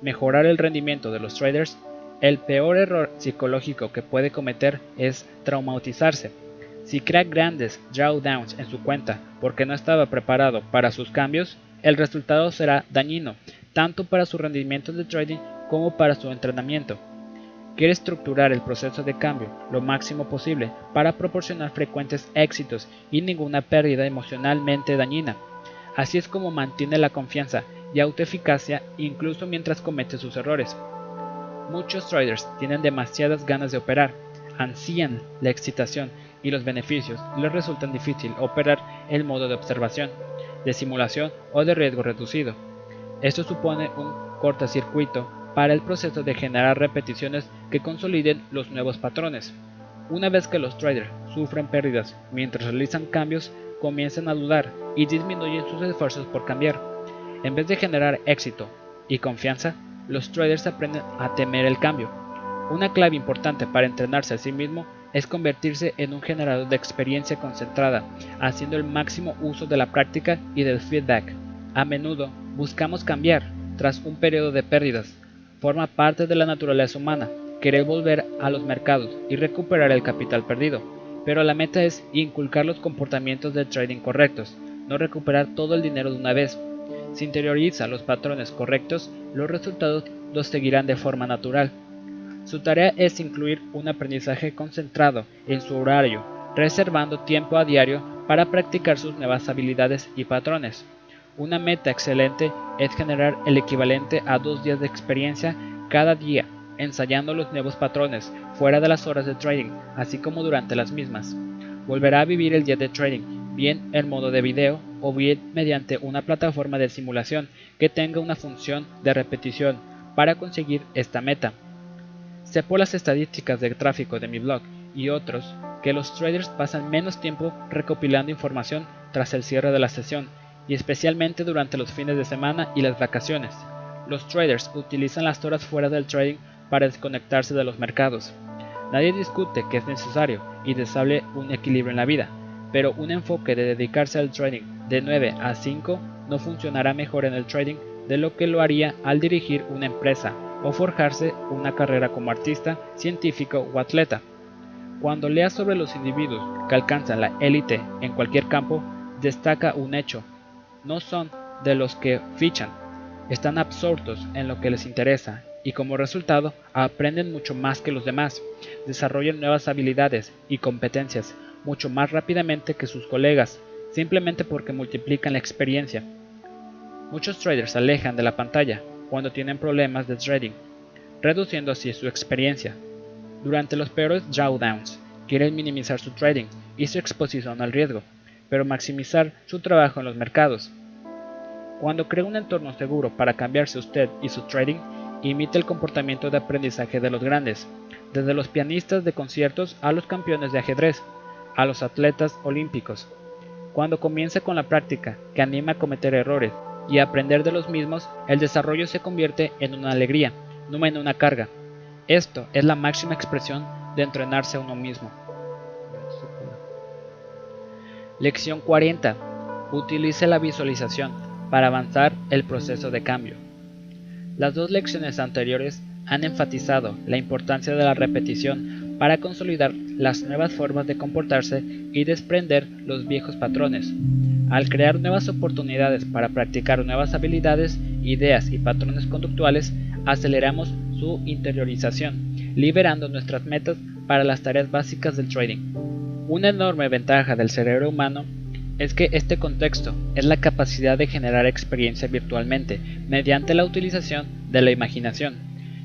mejorar el rendimiento de los traders, el peor error psicológico que puede cometer es traumatizarse. Si crea grandes drawdowns en su cuenta porque no estaba preparado para sus cambios, el resultado será dañino tanto para su rendimiento de trading como para su entrenamiento. Quiere estructurar el proceso de cambio lo máximo posible para proporcionar frecuentes éxitos y ninguna pérdida emocionalmente dañina. Así es como mantiene la confianza y autoeficacia incluso mientras comete sus errores. Muchos traders tienen demasiadas ganas de operar, ansían la excitación y los beneficios les resulta difícil operar el modo de observación, de simulación o de riesgo reducido. Esto supone un cortocircuito para el proceso de generar repeticiones que consoliden los nuevos patrones. Una vez que los traders sufren pérdidas mientras realizan cambios, comienzan a dudar y disminuyen sus esfuerzos por cambiar. En vez de generar éxito y confianza, los traders aprenden a temer el cambio. Una clave importante para entrenarse a sí mismo es convertirse en un generador de experiencia concentrada, haciendo el máximo uso de la práctica y del feedback. A menudo buscamos cambiar tras un periodo de pérdidas. Forma parte de la naturaleza humana querer volver a los mercados y recuperar el capital perdido, pero la meta es inculcar los comportamientos de trading correctos, no recuperar todo el dinero de una vez. Si interioriza los patrones correctos, los resultados los seguirán de forma natural. Su tarea es incluir un aprendizaje concentrado en su horario, reservando tiempo a diario para practicar sus nuevas habilidades y patrones. Una meta excelente es generar el equivalente a dos días de experiencia cada día, ensayando los nuevos patrones fuera de las horas de trading, así como durante las mismas. Volverá a vivir el día de trading, bien en modo de video o bien mediante una plataforma de simulación que tenga una función de repetición para conseguir esta meta. Por las estadísticas de tráfico de mi blog y otros que los traders pasan menos tiempo recopilando información tras el cierre de la sesión y especialmente durante los fines de semana y las vacaciones. Los traders utilizan las horas fuera del trading para desconectarse de los mercados. Nadie discute que es necesario y deseable un equilibrio en la vida, pero un enfoque de dedicarse al trading de 9 a 5 no funcionará mejor en el trading de lo que lo haría al dirigir una empresa o forjarse una carrera como artista, científico o atleta. Cuando leas sobre los individuos que alcanzan la élite en cualquier campo, destaca un hecho no son de los que fichan, están absortos en lo que les interesa y como resultado aprenden mucho más que los demás, desarrollan nuevas habilidades y competencias mucho más rápidamente que sus colegas, simplemente porque multiplican la experiencia. Muchos traders se alejan de la pantalla cuando tienen problemas de trading, reduciendo así su experiencia. Durante los peores drawdowns, quieren minimizar su trading y su exposición al riesgo, pero maximizar su trabajo en los mercados. Cuando crea un entorno seguro para cambiarse usted y su trading, imite el comportamiento de aprendizaje de los grandes, desde los pianistas de conciertos a los campeones de ajedrez, a los atletas olímpicos. Cuando comience con la práctica, que anima a cometer errores y aprender de los mismos, el desarrollo se convierte en una alegría, no en una carga. Esto es la máxima expresión de entrenarse a uno mismo. Lección 40. Utilice la visualización para avanzar el proceso de cambio. Las dos lecciones anteriores han enfatizado la importancia de la repetición para consolidar las nuevas formas de comportarse y desprender los viejos patrones. Al crear nuevas oportunidades para practicar nuevas habilidades, ideas y patrones conductuales, aceleramos su interiorización, liberando nuestras metas para las tareas básicas del trading. Una enorme ventaja del cerebro humano es que este contexto es la capacidad de generar experiencia virtualmente mediante la utilización de la imaginación.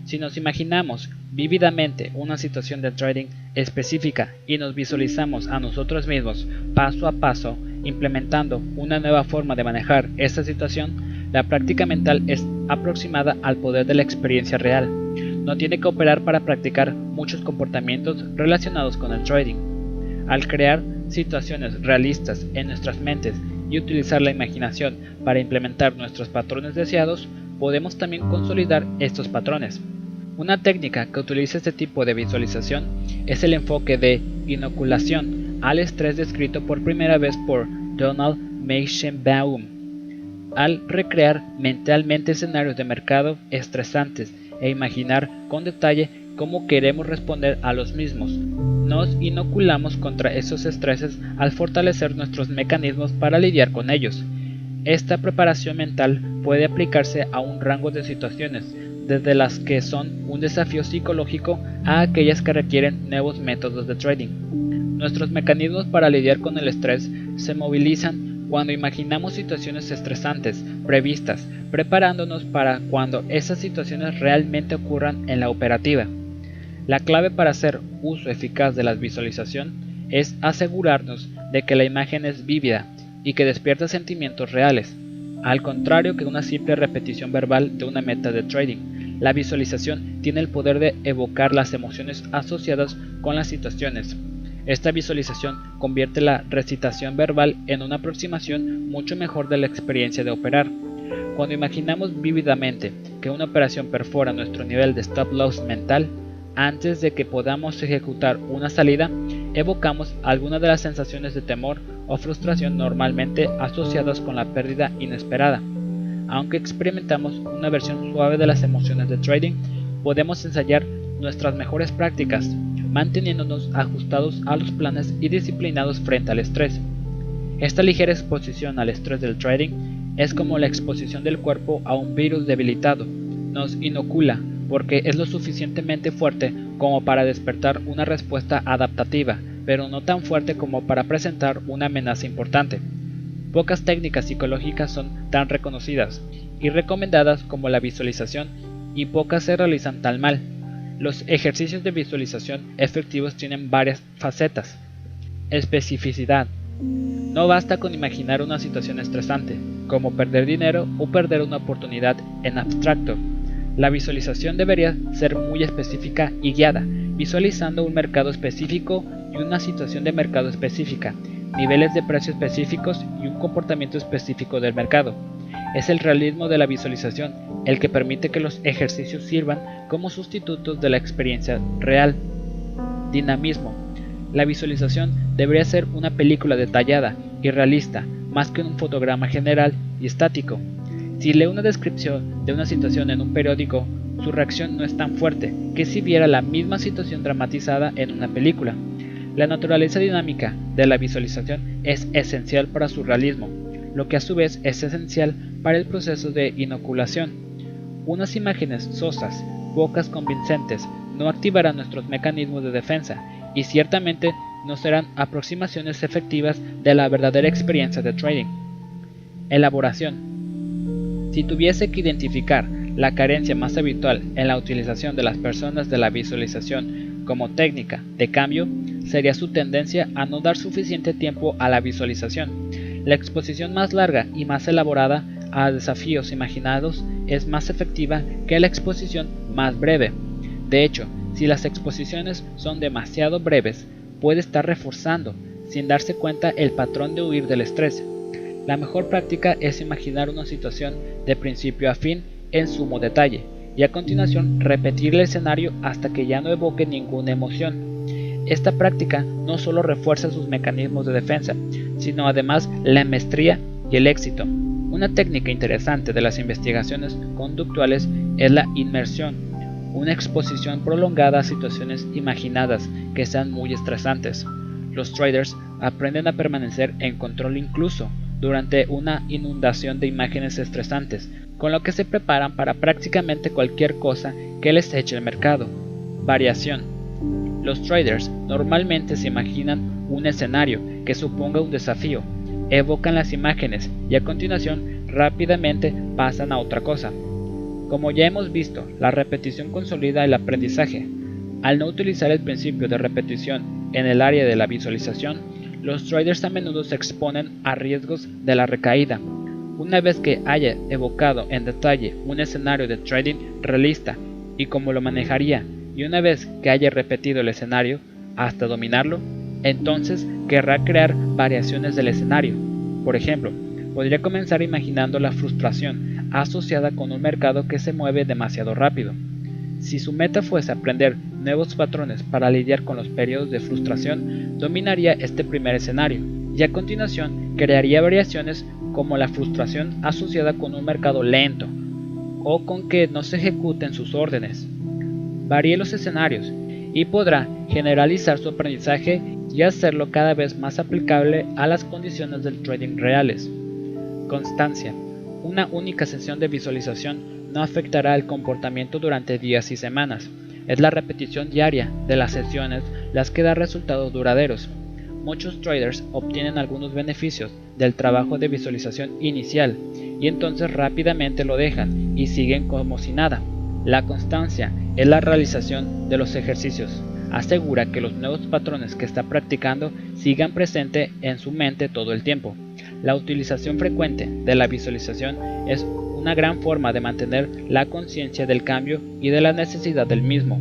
Si nos imaginamos vívidamente una situación de trading específica y nos visualizamos a nosotros mismos paso a paso implementando una nueva forma de manejar esta situación, la práctica mental es aproximada al poder de la experiencia real. No tiene que operar para practicar muchos comportamientos relacionados con el trading al crear situaciones realistas en nuestras mentes y utilizar la imaginación para implementar nuestros patrones deseados, podemos también consolidar estos patrones. Una técnica que utiliza este tipo de visualización es el enfoque de inoculación al estrés descrito por primera vez por Donald Meichenbaum. Al recrear mentalmente escenarios de mercado estresantes e imaginar con detalle cómo queremos responder a los mismos, nos inoculamos contra esos estreses al fortalecer nuestros mecanismos para lidiar con ellos. Esta preparación mental puede aplicarse a un rango de situaciones, desde las que son un desafío psicológico a aquellas que requieren nuevos métodos de trading. Nuestros mecanismos para lidiar con el estrés se movilizan cuando imaginamos situaciones estresantes previstas, preparándonos para cuando esas situaciones realmente ocurran en la operativa. La clave para hacer uso eficaz de la visualización es asegurarnos de que la imagen es vívida y que despierta sentimientos reales, al contrario que una simple repetición verbal de una meta de trading. La visualización tiene el poder de evocar las emociones asociadas con las situaciones. Esta visualización convierte la recitación verbal en una aproximación mucho mejor de la experiencia de operar. Cuando imaginamos vívidamente que una operación perfora nuestro nivel de stop loss mental, antes de que podamos ejecutar una salida, evocamos algunas de las sensaciones de temor o frustración normalmente asociadas con la pérdida inesperada. Aunque experimentamos una versión suave de las emociones de trading, podemos ensayar nuestras mejores prácticas, manteniéndonos ajustados a los planes y disciplinados frente al estrés. Esta ligera exposición al estrés del trading es como la exposición del cuerpo a un virus debilitado. Nos inocula porque es lo suficientemente fuerte como para despertar una respuesta adaptativa, pero no tan fuerte como para presentar una amenaza importante. pocas técnicas psicológicas son tan reconocidas y recomendadas como la visualización y pocas se realizan tan mal. Los ejercicios de visualización efectivos tienen varias facetas. Especificidad. No basta con imaginar una situación estresante, como perder dinero o perder una oportunidad en abstracto. La visualización debería ser muy específica y guiada, visualizando un mercado específico y una situación de mercado específica, niveles de precio específicos y un comportamiento específico del mercado. Es el realismo de la visualización el que permite que los ejercicios sirvan como sustitutos de la experiencia real. Dinamismo. La visualización debería ser una película detallada y realista, más que un fotograma general y estático. Si lee una descripción de una situación en un periódico, su reacción no es tan fuerte que si viera la misma situación dramatizada en una película. La naturaleza dinámica de la visualización es esencial para su realismo, lo que a su vez es esencial para el proceso de inoculación. Unas imágenes sosas, pocas convincentes, no activarán nuestros mecanismos de defensa y ciertamente no serán aproximaciones efectivas de la verdadera experiencia de trading. Elaboración. Si tuviese que identificar la carencia más habitual en la utilización de las personas de la visualización como técnica de cambio, sería su tendencia a no dar suficiente tiempo a la visualización. La exposición más larga y más elaborada a desafíos imaginados es más efectiva que la exposición más breve. De hecho, si las exposiciones son demasiado breves, puede estar reforzando, sin darse cuenta, el patrón de huir del estrés. La mejor práctica es imaginar una situación de principio a fin en sumo detalle, y a continuación repetir el escenario hasta que ya no evoque ninguna emoción. Esta práctica no solo refuerza sus mecanismos de defensa, sino además la maestría y el éxito. Una técnica interesante de las investigaciones conductuales es la inmersión, una exposición prolongada a situaciones imaginadas que sean muy estresantes. Los traders aprenden a permanecer en control incluso durante una inundación de imágenes estresantes, con lo que se preparan para prácticamente cualquier cosa que les eche el mercado. Variación. Los traders normalmente se imaginan un escenario que suponga un desafío, evocan las imágenes y a continuación rápidamente pasan a otra cosa. Como ya hemos visto, la repetición consolida el aprendizaje. Al no utilizar el principio de repetición en el área de la visualización, los traders a menudo se exponen a riesgos de la recaída. Una vez que haya evocado en detalle un escenario de trading realista y cómo lo manejaría, y una vez que haya repetido el escenario hasta dominarlo, entonces querrá crear variaciones del escenario. Por ejemplo, podría comenzar imaginando la frustración asociada con un mercado que se mueve demasiado rápido. Si su meta fuese aprender nuevos patrones para lidiar con los periodos de frustración, dominaría este primer escenario y a continuación crearía variaciones como la frustración asociada con un mercado lento o con que no se ejecuten sus órdenes. Varíe los escenarios y podrá generalizar su aprendizaje y hacerlo cada vez más aplicable a las condiciones del trading reales. Constancia. Una única sesión de visualización no afectará el comportamiento durante días y semanas. Es la repetición diaria de las sesiones las que da resultados duraderos. Muchos traders obtienen algunos beneficios del trabajo de visualización inicial y entonces rápidamente lo dejan y siguen como si nada. La constancia es la realización de los ejercicios. Asegura que los nuevos patrones que está practicando sigan presentes en su mente todo el tiempo. La utilización frecuente de la visualización es una gran forma de mantener la conciencia del cambio y de la necesidad del mismo.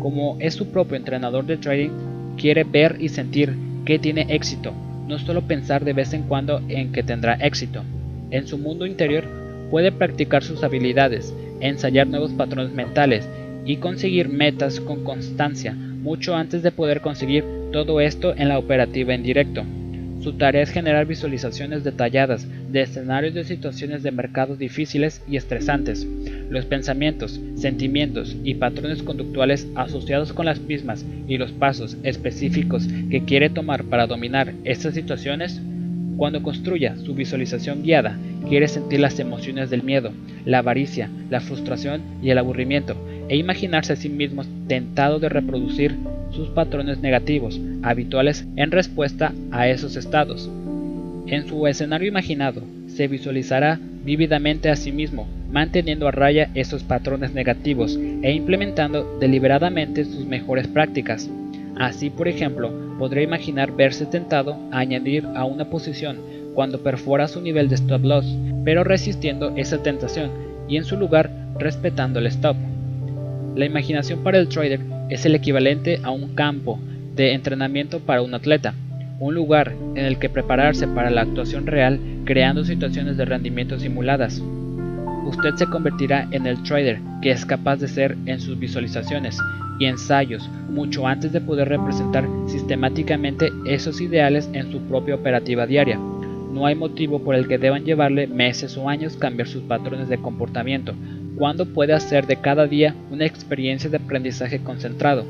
Como es su propio entrenador de trading, quiere ver y sentir que tiene éxito, no solo pensar de vez en cuando en que tendrá éxito. En su mundo interior puede practicar sus habilidades, ensayar nuevos patrones mentales y conseguir metas con constancia mucho antes de poder conseguir todo esto en la operativa en directo. Su tarea es generar visualizaciones detalladas de escenarios de situaciones de mercados difíciles y estresantes. Los pensamientos, sentimientos y patrones conductuales asociados con las mismas y los pasos específicos que quiere tomar para dominar estas situaciones. Cuando construya su visualización guiada, quiere sentir las emociones del miedo, la avaricia, la frustración y el aburrimiento, e imaginarse a sí mismo tentado de reproducir sus patrones negativos habituales en respuesta a esos estados. En su escenario imaginado, se visualizará vívidamente a sí mismo, manteniendo a raya esos patrones negativos e implementando deliberadamente sus mejores prácticas. Así, por ejemplo, podría imaginar verse tentado a añadir a una posición cuando perfora su nivel de stop loss, pero resistiendo esa tentación y en su lugar respetando el stop. La imaginación para el trader es el equivalente a un campo de entrenamiento para un atleta, un lugar en el que prepararse para la actuación real creando situaciones de rendimiento simuladas. Usted se convertirá en el trader que es capaz de ser en sus visualizaciones y ensayos mucho antes de poder representar sistemáticamente esos ideales en su propia operativa diaria. No hay motivo por el que deban llevarle meses o años cambiar sus patrones de comportamiento, cuando puede hacer de cada día una experiencia de aprendizaje concentrado.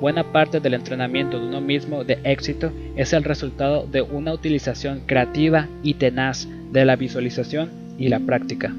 Buena parte del entrenamiento de uno mismo de éxito es el resultado de una utilización creativa y tenaz de la visualización y la práctica.